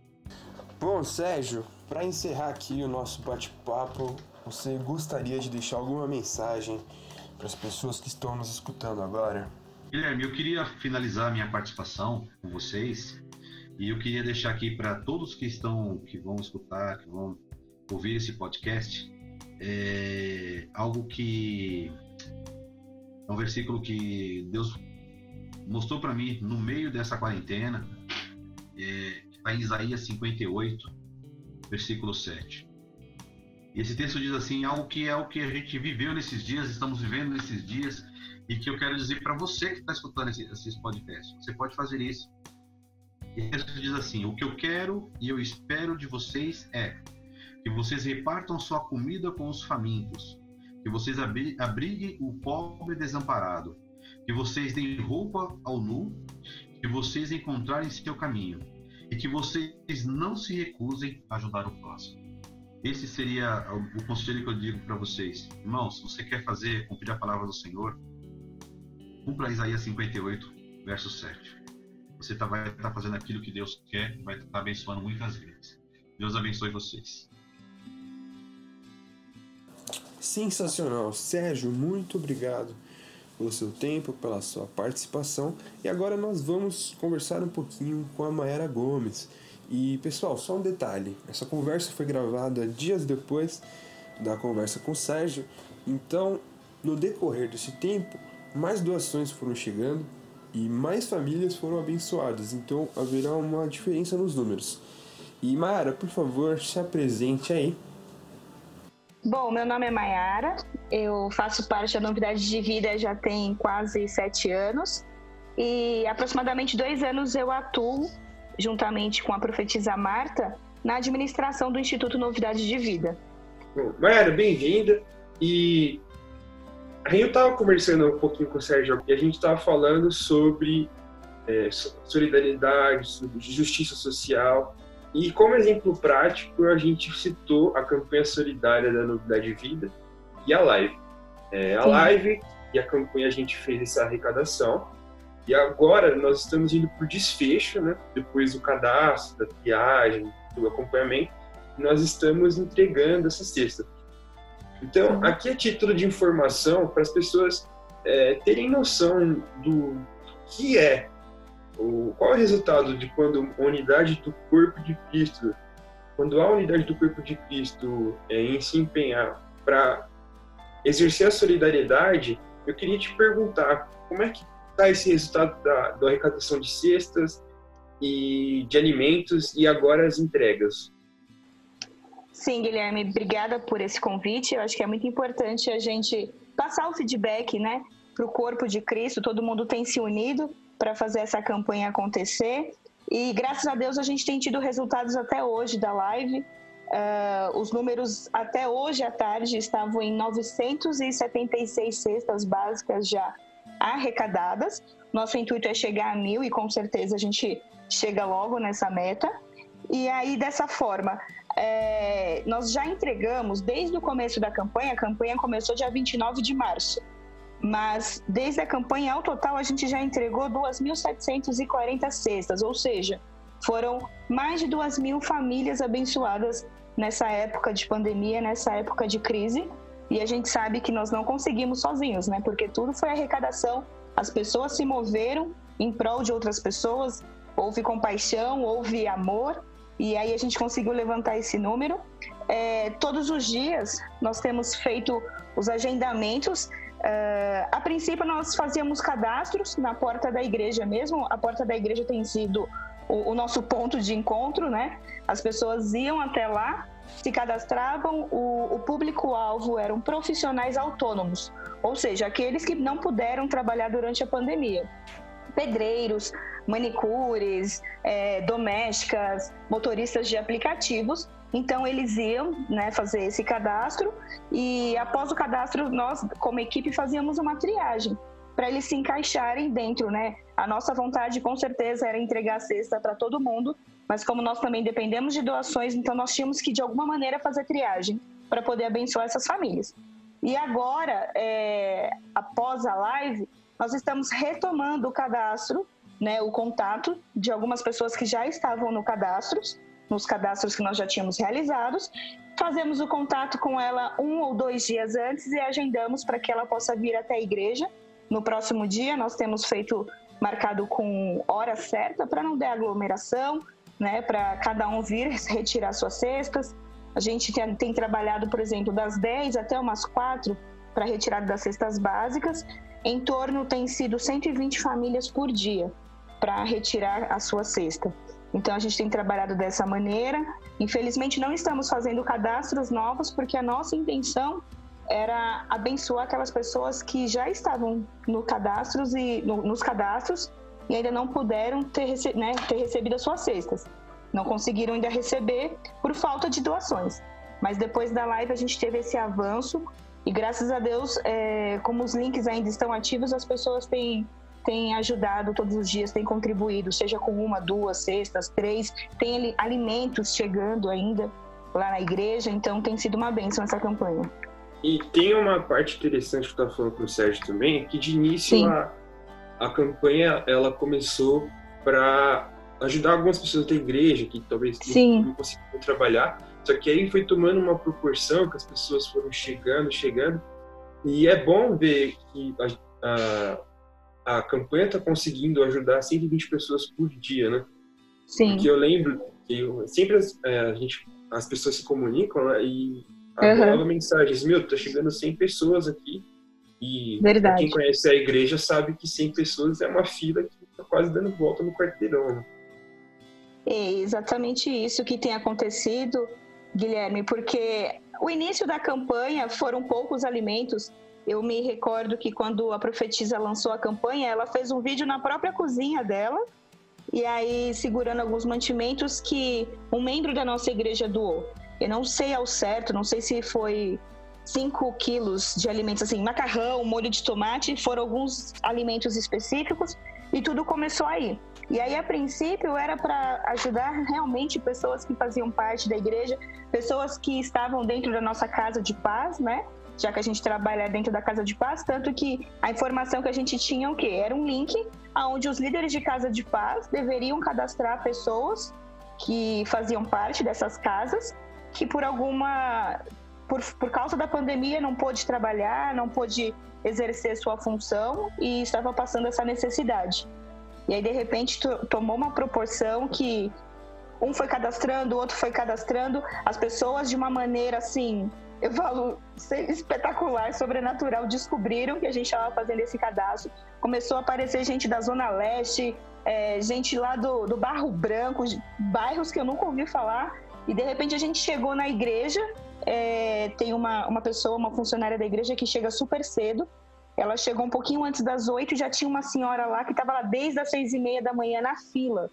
Bom, Sérgio, para encerrar aqui o nosso bate-papo, você gostaria de deixar alguma mensagem para as pessoas que estão nos escutando agora? Guilherme, eu queria finalizar minha participação com vocês e eu queria deixar aqui para todos que estão, que vão escutar, que vão ouvir esse podcast, é algo que é um versículo que Deus mostrou para mim no meio dessa quarentena, é, está em Isaías 58, versículo 7. E esse texto diz assim, algo que é o que a gente viveu nesses dias, estamos vivendo nesses dias, e que eu quero dizer para você que está escutando esse, esses podcasts. Você pode fazer isso. E o diz assim: O que eu quero e eu espero de vocês é que vocês repartam sua comida com os famintos, que vocês abriguem o pobre desamparado, que vocês deem roupa ao nu, que vocês encontrarem seu caminho, e que vocês não se recusem a ajudar o próximo. Esse seria o conselho que eu digo para vocês. Irmãos, se você quer fazer, cumprir a palavra do Senhor, cumpra Isaías 58, verso 7. Você tá, vai estar tá fazendo aquilo que Deus quer, vai estar tá abençoando muitas vezes. Deus abençoe vocês. Sensacional. Sérgio, muito obrigado pelo seu tempo, pela sua participação. E agora nós vamos conversar um pouquinho com a Mayara Gomes. E pessoal, só um detalhe: essa conversa foi gravada dias depois da conversa com o Sérgio. Então, no decorrer desse tempo, mais doações foram chegando e mais famílias foram abençoadas. Então, haverá uma diferença nos números. E Mayara, por favor, se apresente aí Bom, meu nome é Mayara, eu faço parte da Novidade de Vida já tem quase sete anos e aproximadamente dois anos eu atuo, juntamente com a profetisa Marta, na administração do Instituto Novidade de Vida. Bom, Mayara, bem-vinda. E gente estava conversando um pouquinho com o Sérgio e a gente estava falando sobre é, solidariedade, sobre justiça social e como exemplo prático, a gente citou a campanha solidária da Novidade Vida e a live. É, a Sim. live e a campanha a gente fez essa arrecadação. E agora nós estamos indo para o desfecho, né? depois do cadastro, da triagem, do acompanhamento, nós estamos entregando essa cesta. Então, aqui é título de informação para as pessoas é, terem noção do que é o, qual é o resultado de quando a unidade do corpo de Cristo, quando a unidade do corpo de Cristo é, em se empenhar para exercer a solidariedade, eu queria te perguntar como é que está esse resultado da, da arrecadação de cestas e de alimentos e agora as entregas. Sim, Guilherme, obrigada por esse convite. Eu acho que é muito importante a gente passar o feedback, né, para o corpo de Cristo. Todo mundo tem se unido para fazer essa campanha acontecer. E graças a Deus a gente tem tido resultados até hoje da live. Uh, os números até hoje à tarde estavam em 976 cestas básicas já arrecadadas. Nosso intuito é chegar a mil e com certeza a gente chega logo nessa meta. E aí, dessa forma, é, nós já entregamos desde o começo da campanha, a campanha começou dia 29 de março mas desde a campanha ao total a gente já entregou 2.740 cestas, ou seja, foram mais de 2 mil famílias abençoadas nessa época de pandemia, nessa época de crise. E a gente sabe que nós não conseguimos sozinhos, né? Porque tudo foi arrecadação, as pessoas se moveram em prol de outras pessoas, houve compaixão, houve amor, e aí a gente conseguiu levantar esse número. É, todos os dias nós temos feito os agendamentos Uh, a princípio, nós fazíamos cadastros na porta da igreja mesmo. A porta da igreja tem sido o, o nosso ponto de encontro, né? As pessoas iam até lá, se cadastravam. O, o público-alvo eram profissionais autônomos, ou seja, aqueles que não puderam trabalhar durante a pandemia. Pedreiros, manicures, é, domésticas, motoristas de aplicativos então eles iam né, fazer esse cadastro e após o cadastro nós, como equipe, fazíamos uma triagem para eles se encaixarem dentro, né? A nossa vontade com certeza era entregar a cesta para todo mundo, mas como nós também dependemos de doações, então nós tínhamos que de alguma maneira fazer triagem para poder abençoar essas famílias. E agora, é, após a live, nós estamos retomando o cadastro, né, o contato de algumas pessoas que já estavam no cadastro nos cadastros que nós já tínhamos realizados. Fazemos o contato com ela um ou dois dias antes e agendamos para que ela possa vir até a igreja. No próximo dia, nós temos feito marcado com hora certa para não dar aglomeração, né, para cada um vir retirar suas cestas. A gente tem, tem trabalhado, por exemplo, das 10 até umas 4 para retirada das cestas básicas. Em torno tem sido 120 famílias por dia para retirar a sua cesta. Então a gente tem trabalhado dessa maneira. Infelizmente não estamos fazendo cadastros novos porque a nossa intenção era abençoar aquelas pessoas que já estavam no cadastros e no, nos cadastros e ainda não puderam ter, né, ter recebido as suas cestas. Não conseguiram ainda receber por falta de doações. Mas depois da live a gente teve esse avanço e graças a Deus, é, como os links ainda estão ativos, as pessoas têm tem ajudado todos os dias, tem contribuído, seja com uma, duas, cestas, três, tem alimentos chegando ainda lá na igreja, então tem sido uma bênção essa campanha. E tem uma parte interessante que eu estava falando com o Sérgio também, que de início a, a campanha ela começou para ajudar algumas pessoas da igreja que talvez Sim. não conseguiam trabalhar, só que aí foi tomando uma proporção que as pessoas foram chegando, chegando, e é bom ver que a, a a campanha está conseguindo ajudar 120 pessoas por dia, né? Sim. Porque eu lembro que eu, sempre as, é, a gente, as pessoas se comunicam né, e a uhum. mensagem, meu, tá chegando 100 pessoas aqui. E Verdade. quem conhece a igreja sabe que 100 pessoas é uma fila que tá quase dando volta no quarteirão, né? É exatamente isso que tem acontecido, Guilherme, porque o início da campanha foram poucos alimentos eu me recordo que quando a profetisa lançou a campanha, ela fez um vídeo na própria cozinha dela, e aí segurando alguns mantimentos que um membro da nossa igreja doou. Eu não sei ao certo, não sei se foi 5 quilos de alimentos, assim, macarrão, molho de tomate, foram alguns alimentos específicos, e tudo começou aí. E aí, a princípio, era para ajudar realmente pessoas que faziam parte da igreja, pessoas que estavam dentro da nossa casa de paz, né? Já que a gente trabalha dentro da Casa de Paz, tanto que a informação que a gente tinha o quê? Era um link onde os líderes de Casa de Paz deveriam cadastrar pessoas que faziam parte dessas casas, que por alguma por, por causa da pandemia não pôde trabalhar, não pôde exercer sua função e estava passando essa necessidade. E aí de repente tomou uma proporção que um foi cadastrando, o outro foi cadastrando, as pessoas de uma maneira assim eu falo, espetacular, sobrenatural, descobriram que a gente estava fazendo esse cadastro. Começou a aparecer gente da Zona Leste, é, gente lá do, do Barro Branco, bairros que eu nunca ouvi falar. E de repente a gente chegou na igreja, é, tem uma, uma pessoa, uma funcionária da igreja que chega super cedo. Ela chegou um pouquinho antes das oito e já tinha uma senhora lá que estava lá desde as seis e meia da manhã na fila.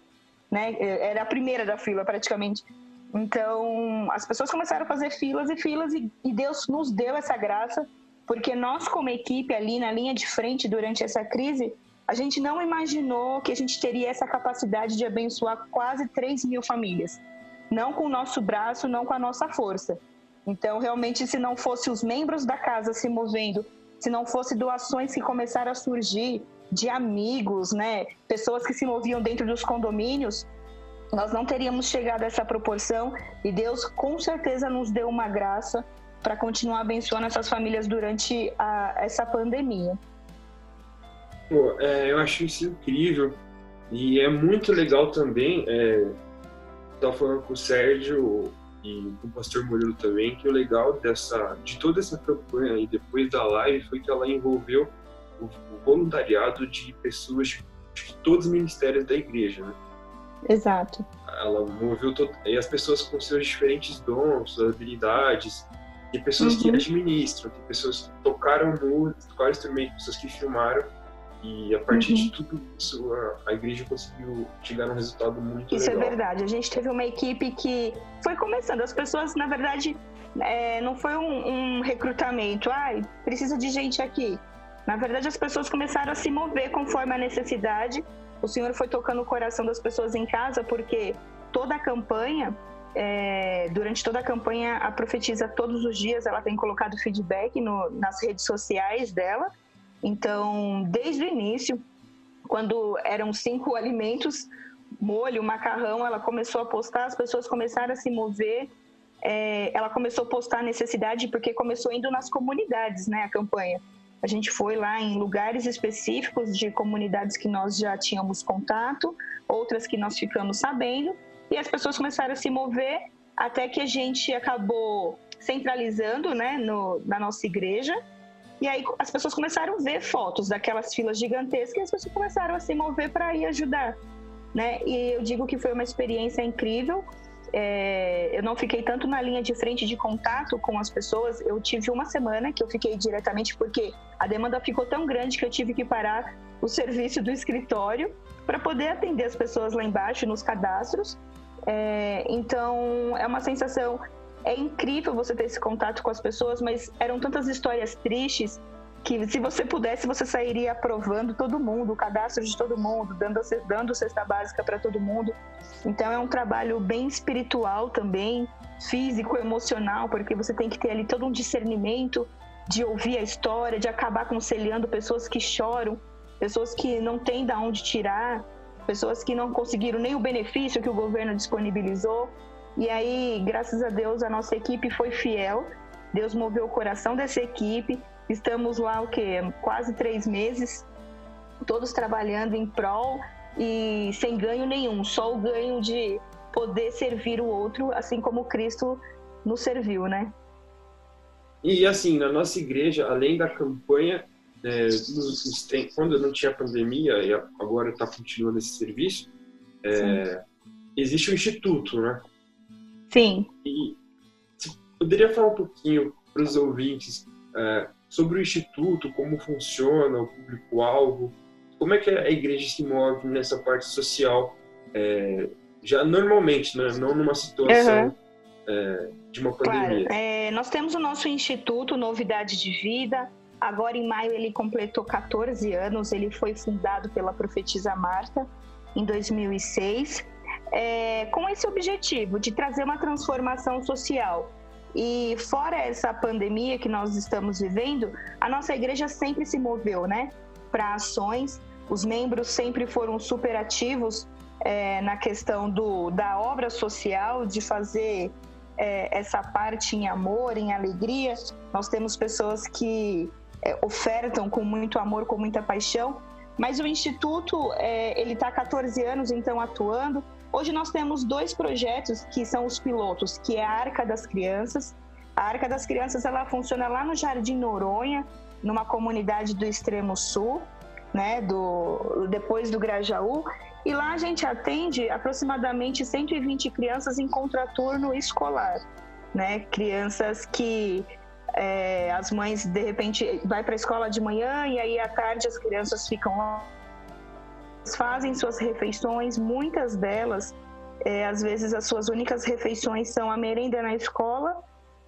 Né? Era a primeira da fila, praticamente. Então, as pessoas começaram a fazer filas e filas e, e Deus nos deu essa graça, porque nós, como equipe ali na linha de frente durante essa crise, a gente não imaginou que a gente teria essa capacidade de abençoar quase 3 mil famílias. Não com o nosso braço, não com a nossa força. Então, realmente, se não fosse os membros da casa se movendo, se não fosse doações que começaram a surgir de amigos, né, pessoas que se moviam dentro dos condomínios, nós não teríamos chegado a essa proporção e Deus com certeza nos deu uma graça para continuar abençoando essas famílias durante a, essa pandemia. Pô, é, eu acho isso incrível e é muito legal também. É, estava falando com o Sérgio e com o Pastor Murilo também que o legal dessa de toda essa campanha e depois da live foi que ela envolveu o, o voluntariado de pessoas de, todos os ministérios da igreja, né? Exato. Ela moveu todo... e as pessoas com seus diferentes dons, suas habilidades. Tem pessoas uhum. que administram, tem pessoas que tocaram música, tocaram instrumento, pessoas que filmaram. E a partir uhum. de tudo isso, a, a, igreja conseguiu chegar num resultado muito isso é legal. Isso é verdade. A gente teve uma equipe que foi começando. As pessoas, na verdade, é, não foi um, um recrutamento. Ai, precisa de gente aqui. Na verdade, as pessoas começaram a se mover conforme a necessidade o Senhor foi tocando o coração das pessoas em casa, porque toda a campanha, é, durante toda a campanha, a profetisa todos os dias ela tem colocado feedback no, nas redes sociais dela. Então, desde o início, quando eram cinco alimentos, molho, macarrão, ela começou a postar, as pessoas começaram a se mover. É, ela começou a postar necessidade porque começou indo nas comunidades, né, a campanha. A gente foi lá em lugares específicos de comunidades que nós já tínhamos contato, outras que nós ficamos sabendo, e as pessoas começaram a se mover até que a gente acabou centralizando né, no, na nossa igreja. E aí as pessoas começaram a ver fotos daquelas filas gigantescas e as pessoas começaram a se mover para ir ajudar. né? E eu digo que foi uma experiência incrível. É, eu não fiquei tanto na linha de frente de contato com as pessoas. Eu tive uma semana que eu fiquei diretamente porque a demanda ficou tão grande que eu tive que parar o serviço do escritório para poder atender as pessoas lá embaixo nos cadastros. É, então é uma sensação, é incrível você ter esse contato com as pessoas, mas eram tantas histórias tristes que se você pudesse, você sairia aprovando todo mundo, o cadastro de todo mundo, dando, dando cesta básica para todo mundo. Então é um trabalho bem espiritual também, físico, emocional, porque você tem que ter ali todo um discernimento de ouvir a história, de acabar aconselhando pessoas que choram, pessoas que não têm de onde tirar, pessoas que não conseguiram nem o benefício que o governo disponibilizou. E aí, graças a Deus, a nossa equipe foi fiel. Deus moveu o coração dessa equipe Estamos lá o que quase três meses, todos trabalhando em prol e sem ganho nenhum, só o ganho de poder servir o outro, assim como Cristo nos serviu, né? E assim, na nossa igreja, além da campanha, é, nos, quando não tinha pandemia e agora está continuando esse serviço, é, existe o um instituto, né? Sim. E poderia falar um pouquinho para os ouvintes é, sobre o Instituto, como funciona, o público-alvo, como é que a igreja se move nessa parte social, é, já normalmente, né? não numa situação uhum. é, de uma pandemia. Claro. É, nós temos o nosso Instituto Novidade de Vida, agora em maio ele completou 14 anos, ele foi fundado pela profetisa Marta em 2006, é, com esse objetivo de trazer uma transformação social e fora essa pandemia que nós estamos vivendo, a nossa igreja sempre se moveu, né, para ações. Os membros sempre foram super ativos é, na questão do, da obra social, de fazer é, essa parte em amor, em alegria. Nós temos pessoas que é, ofertam com muito amor, com muita paixão. Mas o Instituto, é, ele está há 14 anos, então, atuando Hoje nós temos dois projetos que são os pilotos, que é a Arca das Crianças. A Arca das Crianças ela funciona lá no Jardim Noronha, numa comunidade do extremo sul, né, do depois do Grajaú, e lá a gente atende aproximadamente 120 crianças em contraturno escolar, né? Crianças que é, as mães de repente vai para a escola de manhã e aí à tarde as crianças ficam lá fazem suas refeições, muitas delas, é, às vezes as suas únicas refeições são a merenda na escola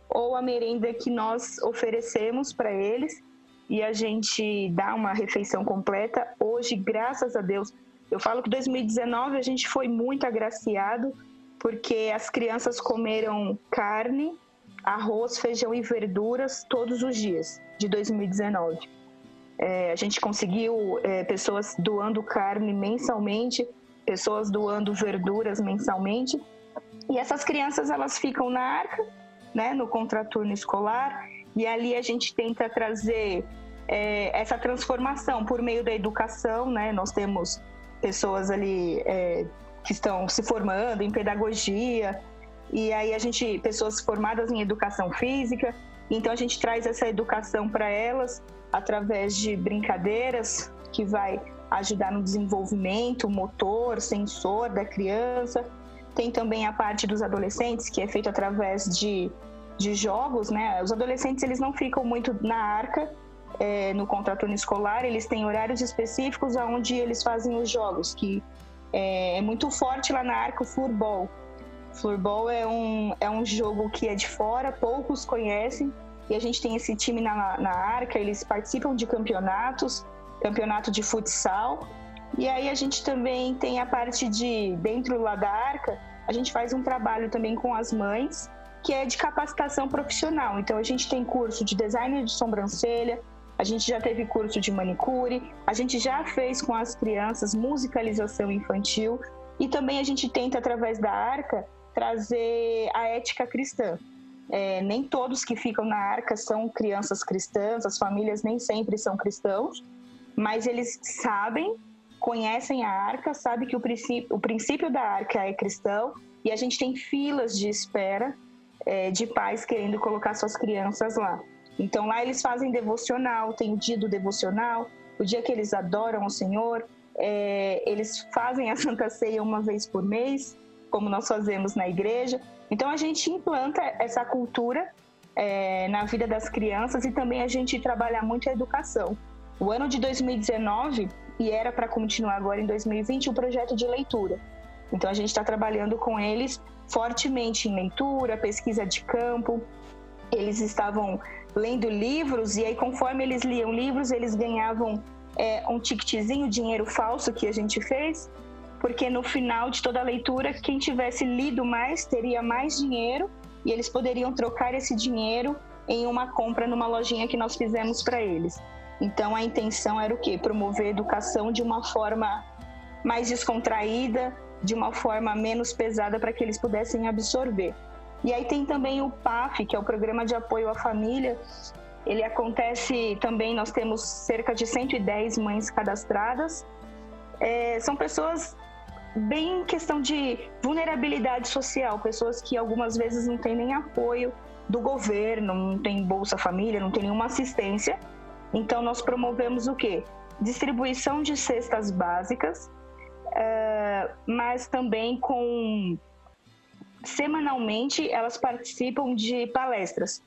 ou a merenda que nós oferecemos para eles e a gente dá uma refeição completa. Hoje, graças a Deus, eu falo que 2019 a gente foi muito agraciado porque as crianças comeram carne, arroz, feijão e verduras todos os dias de 2019. É, a gente conseguiu é, pessoas doando carne mensalmente, pessoas doando verduras mensalmente. E essas crianças elas ficam na arca, né, no contraturno escolar, e ali a gente tenta trazer é, essa transformação por meio da educação, né? Nós temos pessoas ali é, que estão se formando em pedagogia, e aí a gente pessoas formadas em educação física, então a gente traz essa educação para elas através de brincadeiras que vai ajudar no desenvolvimento motor, sensor da criança. Tem também a parte dos adolescentes, que é feito através de, de jogos, né? Os adolescentes, eles não ficam muito na arca, é, no contraturno escolar, eles têm horários específicos onde eles fazem os jogos, que é, é muito forte lá na arca o floorball. Floorball é um, é um jogo que é de fora, poucos conhecem, e a gente tem esse time na, na Arca, eles participam de campeonatos, campeonato de futsal. E aí a gente também tem a parte de, dentro lá da Arca, a gente faz um trabalho também com as mães, que é de capacitação profissional. Então a gente tem curso de design de sobrancelha, a gente já teve curso de manicure, a gente já fez com as crianças musicalização infantil e também a gente tenta através da Arca trazer a ética cristã. É, nem todos que ficam na arca são crianças cristãs, as famílias nem sempre são cristãos, mas eles sabem, conhecem a arca, sabem que o princípio, o princípio da arca é cristão e a gente tem filas de espera é, de pais querendo colocar suas crianças lá. Então lá eles fazem devocional, tem dia do devocional, o dia que eles adoram o Senhor, é, eles fazem a Santa Ceia uma vez por mês, como nós fazemos na igreja. Então a gente implanta essa cultura é, na vida das crianças e também a gente trabalha muito a educação. O ano de 2019, e era para continuar agora em 2020, o projeto de leitura. Então a gente está trabalhando com eles fortemente em leitura, pesquisa de campo. Eles estavam lendo livros e aí conforme eles liam livros, eles ganhavam é, um ticketzinho, dinheiro falso que a gente fez, porque no final de toda a leitura, quem tivesse lido mais teria mais dinheiro e eles poderiam trocar esse dinheiro em uma compra numa lojinha que nós fizemos para eles. Então a intenção era o quê? Promover a educação de uma forma mais descontraída, de uma forma menos pesada para que eles pudessem absorver. E aí tem também o PAF, que é o Programa de Apoio à Família. Ele acontece também, nós temos cerca de 110 mães cadastradas. É, são pessoas bem em questão de vulnerabilidade social, pessoas que algumas vezes não têm nem apoio do governo, não tem Bolsa Família, não tem nenhuma assistência. Então nós promovemos o quê? Distribuição de cestas básicas, uh, mas também com semanalmente elas participam de palestras.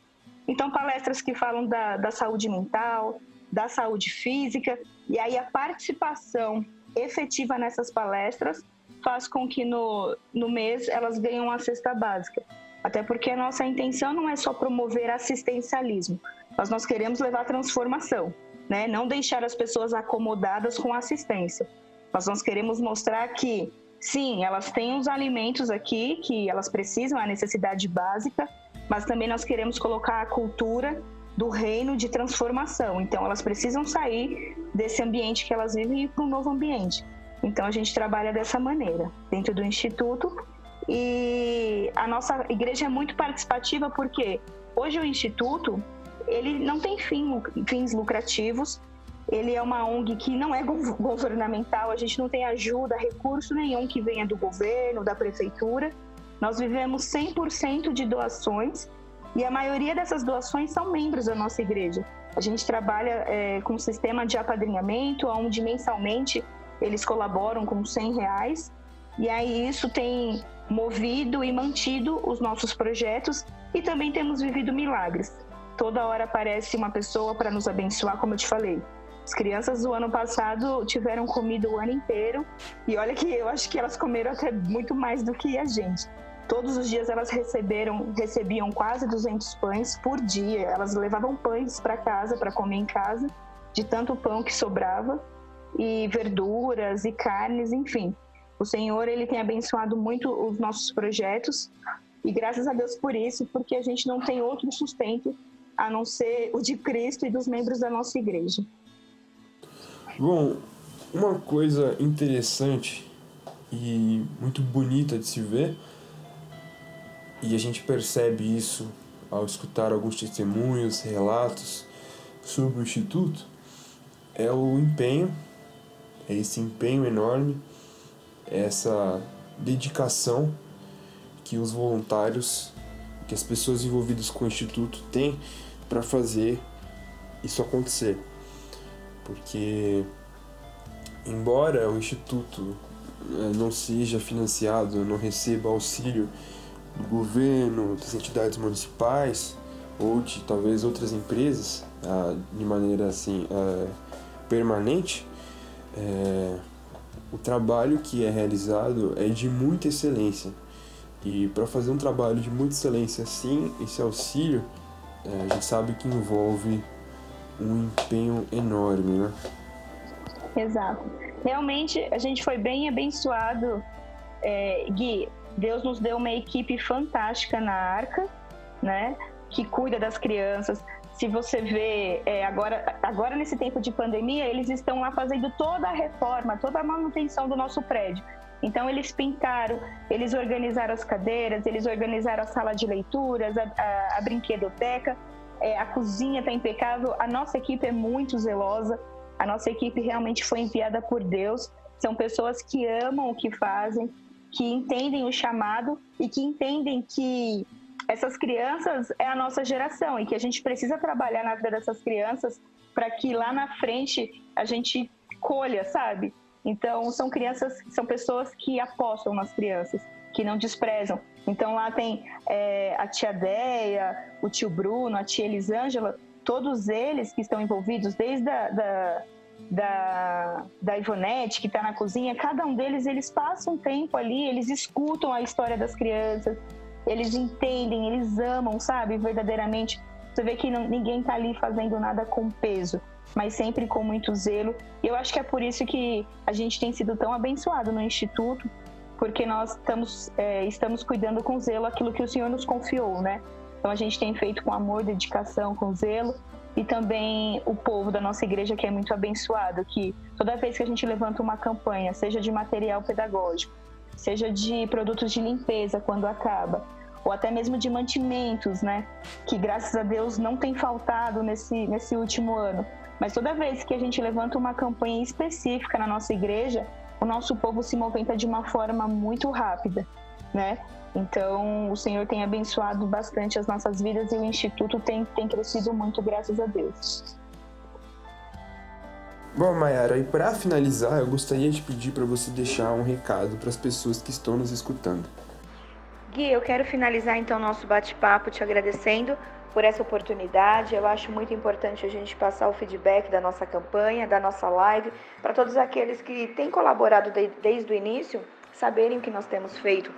Então palestras que falam da, da saúde mental, da saúde física, e aí a participação efetiva nessas palestras faz com que no, no mês elas ganhem uma cesta básica. Até porque a nossa intenção não é só promover assistencialismo, mas nós queremos levar transformação, né? não deixar as pessoas acomodadas com assistência. Mas nós queremos mostrar que, sim, elas têm os alimentos aqui, que elas precisam, a necessidade básica, mas também nós queremos colocar a cultura do reino de transformação. Então, elas precisam sair desse ambiente que elas vivem e ir para um novo ambiente. Então a gente trabalha dessa maneira dentro do instituto e a nossa igreja é muito participativa porque hoje o instituto ele não tem fim, fins lucrativos, ele é uma ONG que não é governamental, a gente não tem ajuda, recurso nenhum que venha do governo, da prefeitura. Nós vivemos 100% de doações e a maioria dessas doações são membros da nossa igreja. A gente trabalha é, com um sistema de apadrinhamento, onde mensalmente eles colaboram com 100 reais e aí isso tem movido e mantido os nossos projetos e também temos vivido milagres. Toda hora aparece uma pessoa para nos abençoar, como eu te falei. As crianças do ano passado tiveram comida o ano inteiro e olha que eu acho que elas comeram até muito mais do que a gente. Todos os dias elas receberam, recebiam quase 200 pães por dia. Elas levavam pães para casa para comer em casa, de tanto pão que sobrava e verduras e carnes, enfim. O Senhor ele tem abençoado muito os nossos projetos e graças a Deus por isso, porque a gente não tem outro sustento a não ser o de Cristo e dos membros da nossa igreja. Bom, uma coisa interessante e muito bonita de se ver, e a gente percebe isso ao escutar alguns testemunhos, relatos sobre o Instituto, é o empenho esse empenho enorme, essa dedicação que os voluntários, que as pessoas envolvidas com o Instituto têm para fazer isso acontecer. Porque, embora o Instituto eh, não seja financiado, não receba auxílio do governo, das entidades municipais ou de talvez outras empresas ah, de maneira assim ah, permanente, é, o trabalho que é realizado é de muita excelência. E para fazer um trabalho de muita excelência assim, esse auxílio, é, a gente sabe que envolve um empenho enorme, né? Exato. Realmente a gente foi bem abençoado, é, Gui. Deus nos deu uma equipe fantástica na Arca, né? Que cuida das crianças, se você vê é, agora, agora nesse tempo de pandemia, eles estão lá fazendo toda a reforma, toda a manutenção do nosso prédio. Então eles pintaram, eles organizaram as cadeiras, eles organizaram a sala de leituras, a, a, a brinquedoteca, é, a cozinha está impecável. A nossa equipe é muito zelosa. A nossa equipe realmente foi enviada por Deus. São pessoas que amam o que fazem, que entendem o chamado e que entendem que essas crianças é a nossa geração e que a gente precisa trabalhar na vida dessas crianças para que lá na frente a gente colha, sabe? Então, são crianças, são pessoas que apostam nas crianças, que não desprezam. Então, lá tem é, a tia Deia, o tio Bruno, a tia Elisângela, todos eles que estão envolvidos, desde a, da, da, da Ivonete, que está na cozinha, cada um deles, eles passam tempo ali, eles escutam a história das crianças, eles entendem, eles amam, sabe, verdadeiramente. Você vê que não, ninguém está ali fazendo nada com peso mas sempre com muito zelo. E eu acho que é por isso que a gente tem sido tão abençoado no Instituto, porque nós estamos, é, estamos cuidando com zelo aquilo que o Senhor nos confiou, né? Então a gente tem feito com amor, dedicação, com zelo, e também o povo da nossa igreja que é muito abençoado, que toda vez que a gente levanta uma campanha, seja de material pedagógico, seja de produtos de limpeza quando acaba, ou até mesmo de mantimentos, né? Que graças a Deus não tem faltado nesse, nesse último ano. Mas toda vez que a gente levanta uma campanha específica na nossa igreja, o nosso povo se movimenta de uma forma muito rápida, né? Então, o Senhor tem abençoado bastante as nossas vidas e o Instituto tem, tem crescido muito, graças a Deus. Bom, Mayara, e para finalizar, eu gostaria de pedir para você deixar um recado para as pessoas que estão nos escutando. Gui, eu quero finalizar então nosso bate-papo te agradecendo por essa oportunidade. Eu acho muito importante a gente passar o feedback da nossa campanha, da nossa live, para todos aqueles que têm colaborado de, desde o início, saberem o que nós temos feito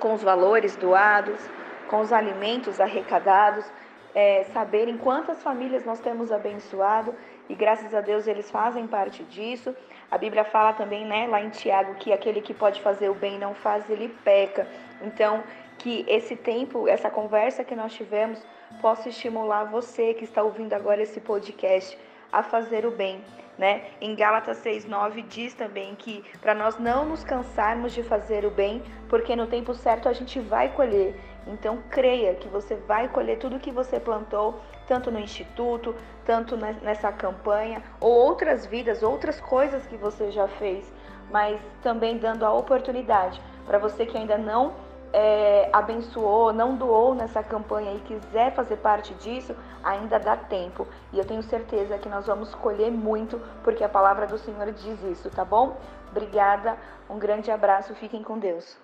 com os valores doados, com os alimentos arrecadados, é, saberem quantas famílias nós temos abençoado e graças a Deus eles fazem parte disso. A Bíblia fala também, né, lá em Tiago, que aquele que pode fazer o bem não faz, ele peca. Então, que esse tempo, essa conversa que nós tivemos, possa estimular você que está ouvindo agora esse podcast a fazer o bem. Né? Em Gálatas 6:9 diz também que para nós não nos cansarmos de fazer o bem, porque no tempo certo a gente vai colher. Então creia que você vai colher tudo que você plantou, tanto no instituto, tanto nessa campanha, ou outras vidas, outras coisas que você já fez, mas também dando a oportunidade para você que ainda não é, abençoou, não doou nessa campanha e quiser fazer parte disso, ainda dá tempo. E eu tenho certeza que nós vamos colher muito, porque a palavra do Senhor diz isso, tá bom? Obrigada, um grande abraço, fiquem com Deus.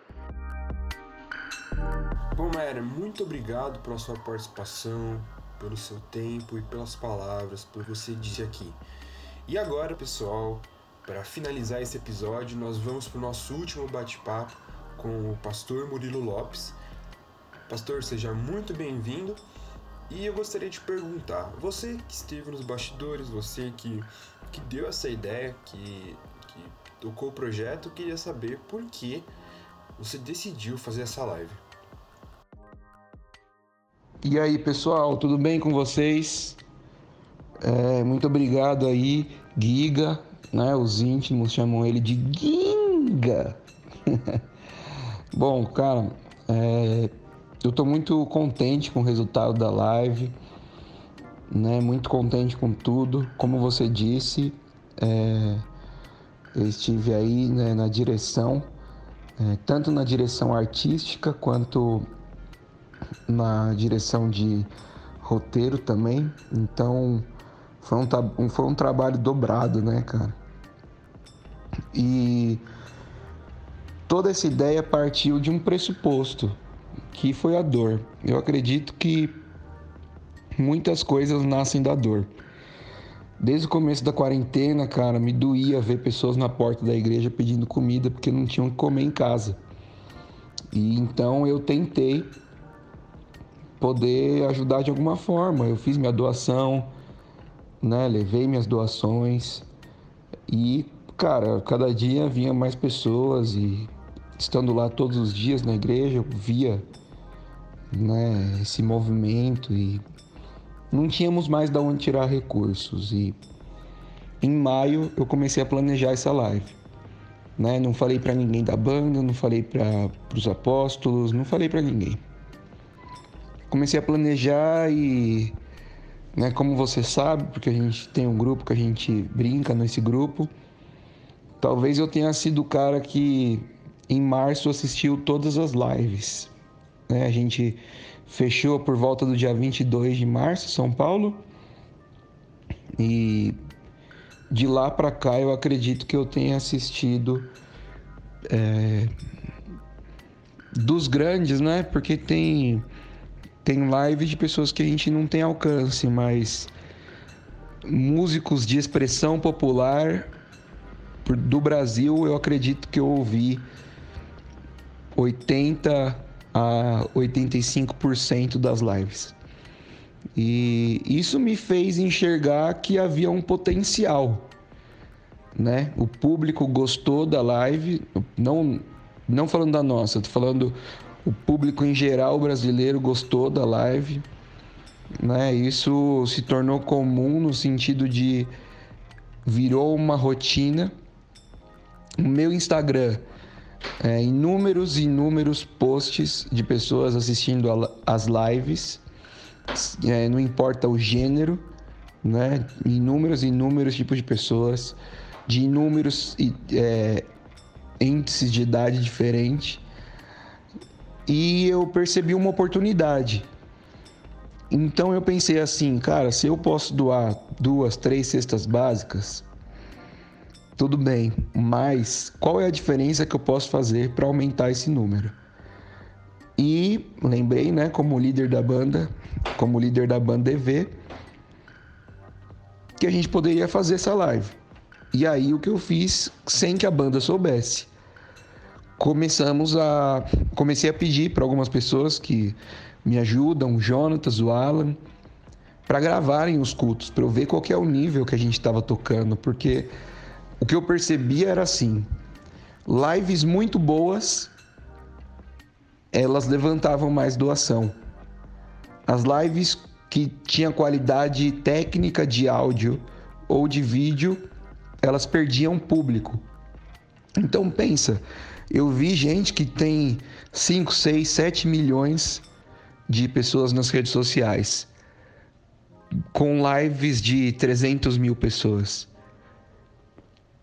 Bom, Mayara, muito obrigado pela sua participação, pelo seu tempo e pelas palavras, por você dizer aqui. E agora, pessoal, para finalizar esse episódio, nós vamos para o nosso último bate-papo com o pastor Murilo Lopes. Pastor, seja muito bem-vindo. E eu gostaria de perguntar, você que esteve nos bastidores, você que, que deu essa ideia, que, que tocou o projeto, queria saber por que você decidiu fazer essa live. E aí, pessoal, tudo bem com vocês? É, muito obrigado aí, Giga, né? Os íntimos chamam ele de Ginga. Bom, cara, é, eu estou muito contente com o resultado da live, né? Muito contente com tudo. Como você disse, é, eu estive aí né, na direção, é, tanto na direção artística quanto na direção de roteiro também. Então foi um, foi um trabalho dobrado, né, cara? E toda essa ideia partiu de um pressuposto, que foi a dor. Eu acredito que muitas coisas nascem da dor. Desde o começo da quarentena, cara, me doía ver pessoas na porta da igreja pedindo comida porque não tinham que comer em casa. E então eu tentei poder ajudar de alguma forma. Eu fiz minha doação, né? Levei minhas doações e, cara, cada dia vinha mais pessoas e estando lá todos os dias na igreja, eu via né, esse movimento e não tínhamos mais de onde tirar recursos. E em maio eu comecei a planejar essa live. Né? Não falei para ninguém da banda, não falei para os apóstolos, não falei para ninguém. Comecei a planejar e, né, como você sabe, porque a gente tem um grupo que a gente brinca nesse grupo, talvez eu tenha sido o cara que em março assistiu todas as lives. Né? A gente fechou por volta do dia 22 de março, São Paulo. E de lá para cá eu acredito que eu tenha assistido é, dos grandes, né? Porque tem tem live de pessoas que a gente não tem alcance, mas músicos de expressão popular do Brasil, eu acredito que eu ouvi 80 a 85% das lives. E isso me fez enxergar que havia um potencial, né? O público gostou da live, não não falando da nossa, tô falando o público em geral brasileiro gostou da live, né? Isso se tornou comum no sentido de virou uma rotina. O meu Instagram é, inúmeros e inúmeros posts de pessoas assistindo as lives, é, não importa o gênero, né? Inúmeros e inúmeros tipos de pessoas, de inúmeros é, índices de idade diferente. E eu percebi uma oportunidade. Então eu pensei assim, cara, se eu posso doar duas, três cestas básicas, tudo bem, mas qual é a diferença que eu posso fazer para aumentar esse número? E lembrei, né, como líder da banda, como líder da banda EV, que a gente poderia fazer essa live. E aí o que eu fiz sem que a banda soubesse. Começamos a comecei a pedir para algumas pessoas que me ajudam, o Jonatas, o Alan, para gravarem os cultos, para eu ver qual é o nível que a gente estava tocando, porque o que eu percebia era assim: lives muito boas, elas levantavam mais doação. As lives que tinham qualidade técnica de áudio ou de vídeo, elas perdiam público. Então pensa, eu vi gente que tem 5, 6, 7 milhões de pessoas nas redes sociais, com lives de 300 mil pessoas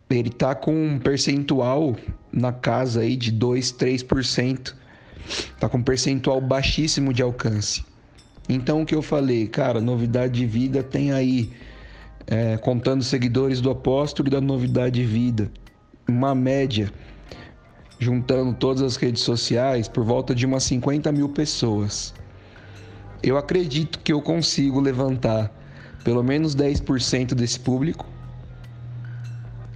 ele tá com um percentual na casa aí de 2, 3%. Tá com um percentual baixíssimo de alcance. Então o que eu falei, cara, novidade de vida tem aí, é, contando seguidores do apóstolo e da novidade de vida, uma média, juntando todas as redes sociais, por volta de umas 50 mil pessoas. Eu acredito que eu consigo levantar pelo menos 10% desse público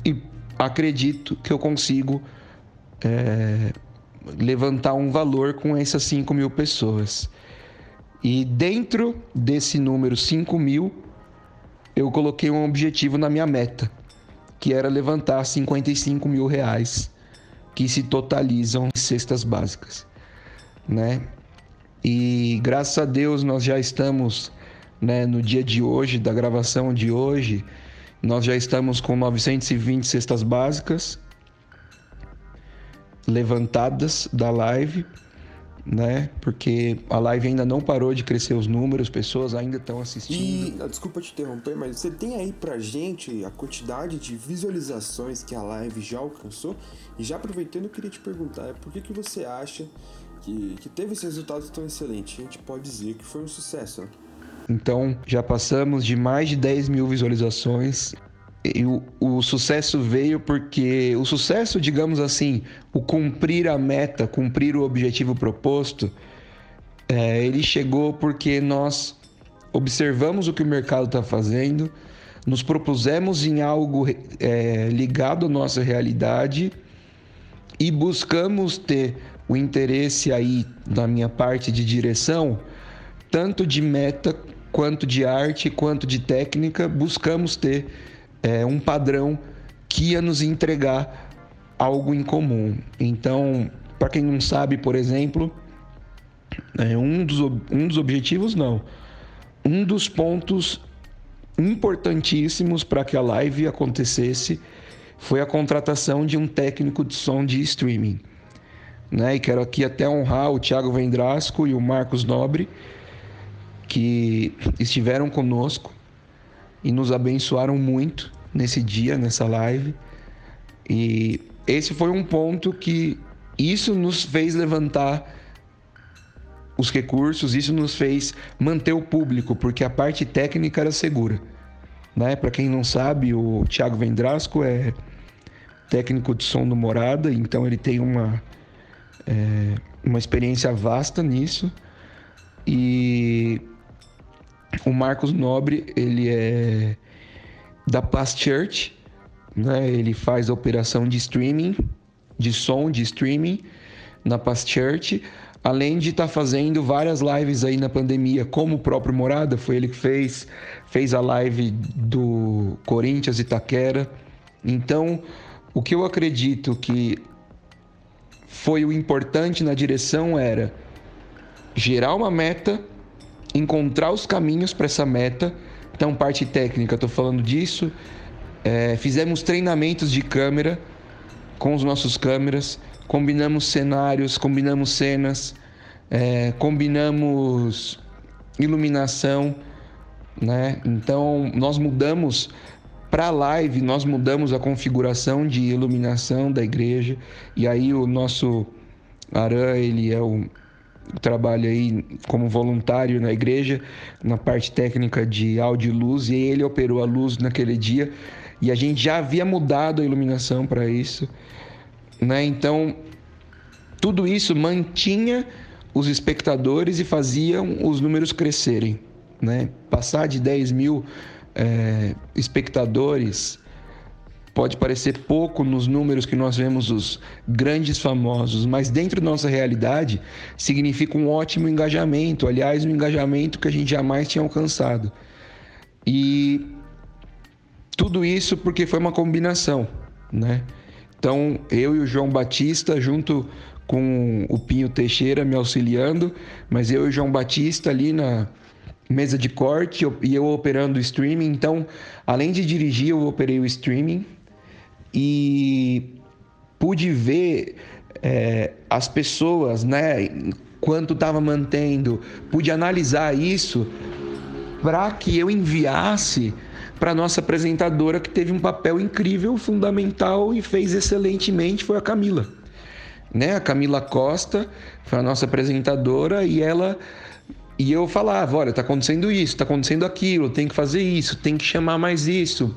e acredito que eu consigo é, levantar um valor com essas 5 mil pessoas. E dentro desse número 5 mil, eu coloquei um objetivo na minha meta, que era levantar 55 mil reais, que se totalizam em cestas básicas, né? E graças a Deus nós já estamos, né, no dia de hoje, da gravação de hoje, nós já estamos com 920 cestas básicas levantadas da live, né? Porque a live ainda não parou de crescer os números, pessoas ainda estão assistindo. E, ah, desculpa te interromper, mas você tem aí pra gente a quantidade de visualizações que a live já alcançou? E já aproveitando, eu queria te perguntar, por que, que você acha que, que teve esses resultados tão excelentes? A gente pode dizer que foi um sucesso, né? Então já passamos de mais de 10 mil visualizações. E o, o, sucesso veio porque o sucesso, digamos assim, o cumprir a meta, cumprir o objetivo proposto, é, ele chegou porque nós observamos o que o mercado está fazendo, nos propusemos em algo é, ligado à nossa realidade e buscamos ter o interesse aí da minha parte de direção, tanto de meta quanto de arte, quanto de técnica, buscamos ter é, um padrão que ia nos entregar algo em comum. Então, para quem não sabe, por exemplo, é, um, dos, um dos objetivos, não, um dos pontos importantíssimos para que a live acontecesse foi a contratação de um técnico de som de streaming. Né? E quero aqui até honrar o Thiago Vendrasco e o Marcos Nobre, que estiveram conosco e nos abençoaram muito nesse dia, nessa live. E esse foi um ponto que isso nos fez levantar os recursos, isso nos fez manter o público, porque a parte técnica era segura. Né? Para quem não sabe, o Thiago Vendrasco é técnico de som do Morada, então ele tem uma, é, uma experiência vasta nisso. E o Marcos Nobre, ele é da Past Church, né? Ele faz a operação de streaming, de som, de streaming na Past Church, além de estar tá fazendo várias lives aí na pandemia, como o próprio Morada, foi ele que fez, fez a live do Corinthians Itaquera. Então, o que eu acredito que foi o importante na direção era gerar uma meta, encontrar os caminhos para essa meta. Então, parte técnica, estou falando disso. É, fizemos treinamentos de câmera com os nossos câmeras, combinamos cenários, combinamos cenas, é, combinamos iluminação, né? Então nós mudamos para a live, nós mudamos a configuração de iluminação da igreja e aí o nosso Aran ele é o trabalha aí como voluntário na igreja, na parte técnica de áudio e luz, e ele operou a luz naquele dia e a gente já havia mudado a iluminação para isso, né? Então, tudo isso mantinha os espectadores e faziam os números crescerem, né? Passar de 10 mil é, espectadores pode parecer pouco nos números que nós vemos os grandes famosos, mas dentro da nossa realidade significa um ótimo engajamento, aliás, um engajamento que a gente jamais tinha alcançado. E tudo isso porque foi uma combinação, né? Então, eu e o João Batista, junto com o Pinho Teixeira me auxiliando, mas eu e o João Batista ali na mesa de corte e eu operando o streaming. Então, além de dirigir, eu operei o streaming e pude ver é, as pessoas, né? Quanto estava mantendo, pude analisar isso para que eu enviasse para nossa apresentadora que teve um papel incrível, fundamental e fez excelentemente foi a Camila. Né? A Camila Costa foi a nossa apresentadora e ela e eu falava, olha, tá acontecendo isso, tá acontecendo aquilo, tem que fazer isso, tem que chamar mais isso.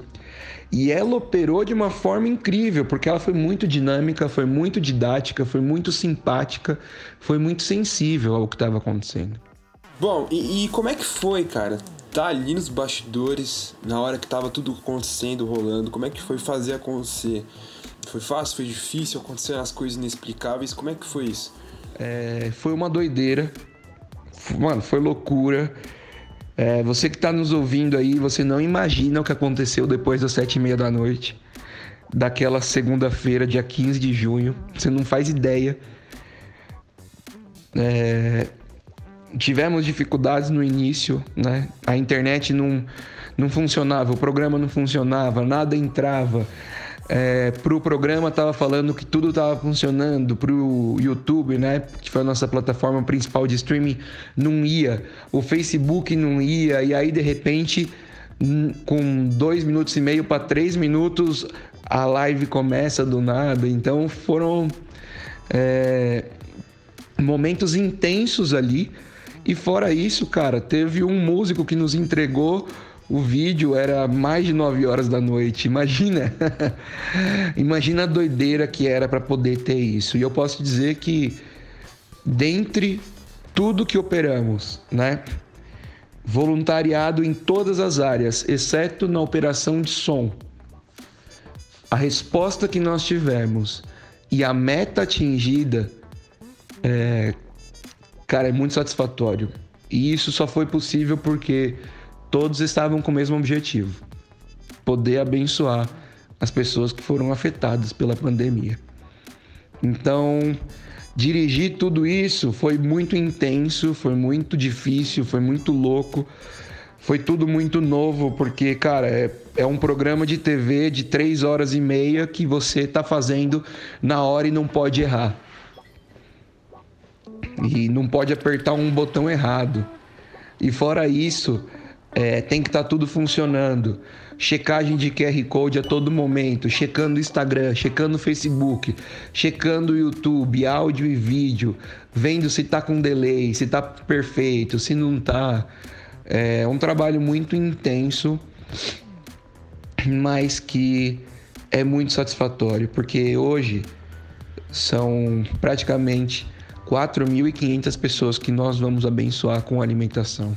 E ela operou de uma forma incrível, porque ela foi muito dinâmica, foi muito didática, foi muito simpática, foi muito sensível ao que estava acontecendo. Bom, e, e, como é que foi, cara? tá ali nos bastidores, na hora que tava tudo acontecendo, rolando, como é que foi fazer acontecer? Foi fácil, foi difícil, aconteceram as coisas inexplicáveis, como é que foi isso? É, foi uma doideira, mano, foi loucura. É, você que tá nos ouvindo aí, você não imagina o que aconteceu depois das sete e meia da noite, daquela segunda-feira, dia 15 de junho, você não faz ideia. É, tivemos dificuldades no início, né? A internet não, não funcionava, o programa não funcionava, nada entrava. É, pro programa tava falando que tudo tava funcionando, pro YouTube, né, que foi a nossa plataforma principal de streaming, não ia, o Facebook não ia, e aí de repente, com dois minutos e meio para três minutos, a live começa do nada. Então foram é, momentos intensos ali e fora isso, cara, teve um músico que nos entregou o vídeo, era mais de 9 horas da noite. Imagina. Imagina a doideira que era para poder ter isso. E eu posso dizer que dentre tudo que operamos, né? Voluntariado em todas as áreas, exceto na operação de som. A resposta que nós tivemos e a meta atingida é, cara, é muito satisfatório. E isso só foi possível porque todos estavam com o mesmo objetivo: poder abençoar as pessoas que foram afetadas pela pandemia. Então, dirigir tudo isso foi muito intenso, foi muito difícil, foi muito louco, foi tudo muito novo, porque, cara, é, é um programa de TV de três horas e meia que você está fazendo na hora e não pode errar e não pode apertar um botão errado. E fora isso, é, tem que estar tá tudo funcionando. Checagem de QR Code a todo momento, checando Instagram, checando Facebook, checando YouTube, áudio e vídeo, vendo se está com delay, se está perfeito, se não está. É um trabalho muito intenso mas que é muito satisfatório, porque hoje são praticamente 4.500 pessoas que nós vamos abençoar com alimentação.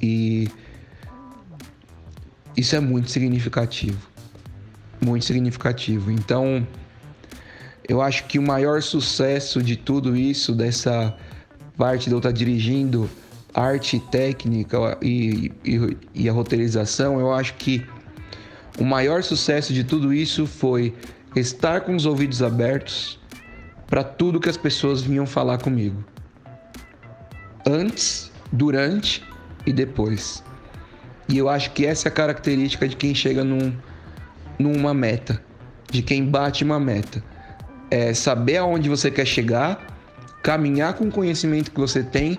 E isso é muito significativo. Muito significativo. Então, eu acho que o maior sucesso de tudo isso, dessa parte de eu estar dirigindo arte técnica e, e, e a roteirização, eu acho que o maior sucesso de tudo isso foi estar com os ouvidos abertos para tudo que as pessoas vinham falar comigo. Antes, durante e depois. E eu acho que essa é a característica de quem chega num, numa meta, de quem bate uma meta. É saber aonde você quer chegar, caminhar com o conhecimento que você tem,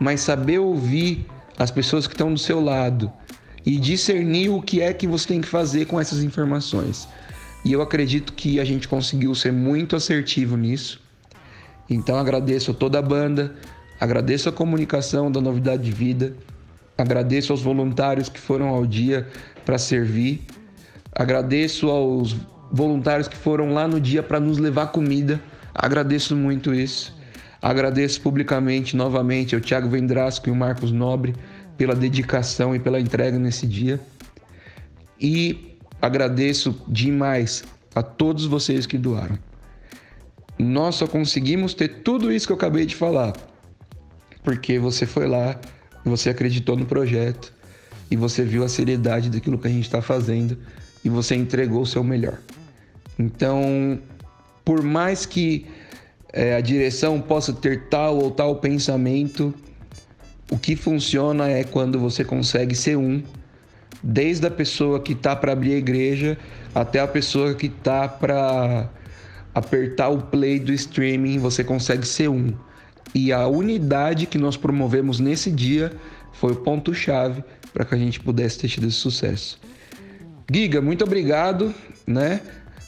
mas saber ouvir as pessoas que estão do seu lado e discernir o que é que você tem que fazer com essas informações. E eu acredito que a gente conseguiu ser muito assertivo nisso. Então agradeço a toda a banda, agradeço a comunicação da Novidade de Vida, agradeço aos voluntários que foram ao dia para servir, agradeço aos voluntários que foram lá no dia para nos levar comida, agradeço muito isso. Agradeço publicamente novamente ao Thiago Vendrasco e o Marcos Nobre pela dedicação e pela entrega nesse dia. E agradeço demais a todos vocês que doaram. Nós só conseguimos ter tudo isso que eu acabei de falar porque você foi lá, você acreditou no projeto e você viu a seriedade daquilo que a gente está fazendo e você entregou o seu melhor. Então, por mais que é, a direção possa ter tal ou tal pensamento, o que funciona é quando você consegue ser um, desde a pessoa que está para abrir a igreja até a pessoa que está para apertar o play do streaming, você consegue ser um. E a unidade que nós promovemos nesse dia foi o ponto-chave para que a gente pudesse ter tido esse sucesso. Giga, muito obrigado, né?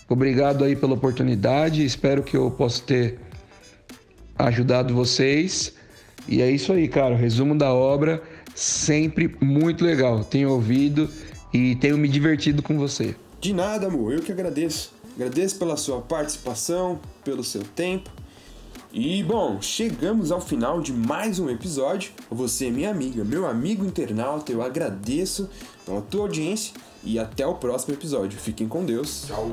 Obrigado aí pela oportunidade. Espero que eu possa ter ajudado vocês. E é isso aí, cara. resumo da obra, sempre muito legal. Tenho ouvido e tenho me divertido com você. De nada, amor. Eu que agradeço. Agradeço pela sua participação, pelo seu tempo. E bom, chegamos ao final de mais um episódio. Você, minha amiga, meu amigo internauta, eu agradeço pela tua audiência e até o próximo episódio. Fiquem com Deus. Tchau.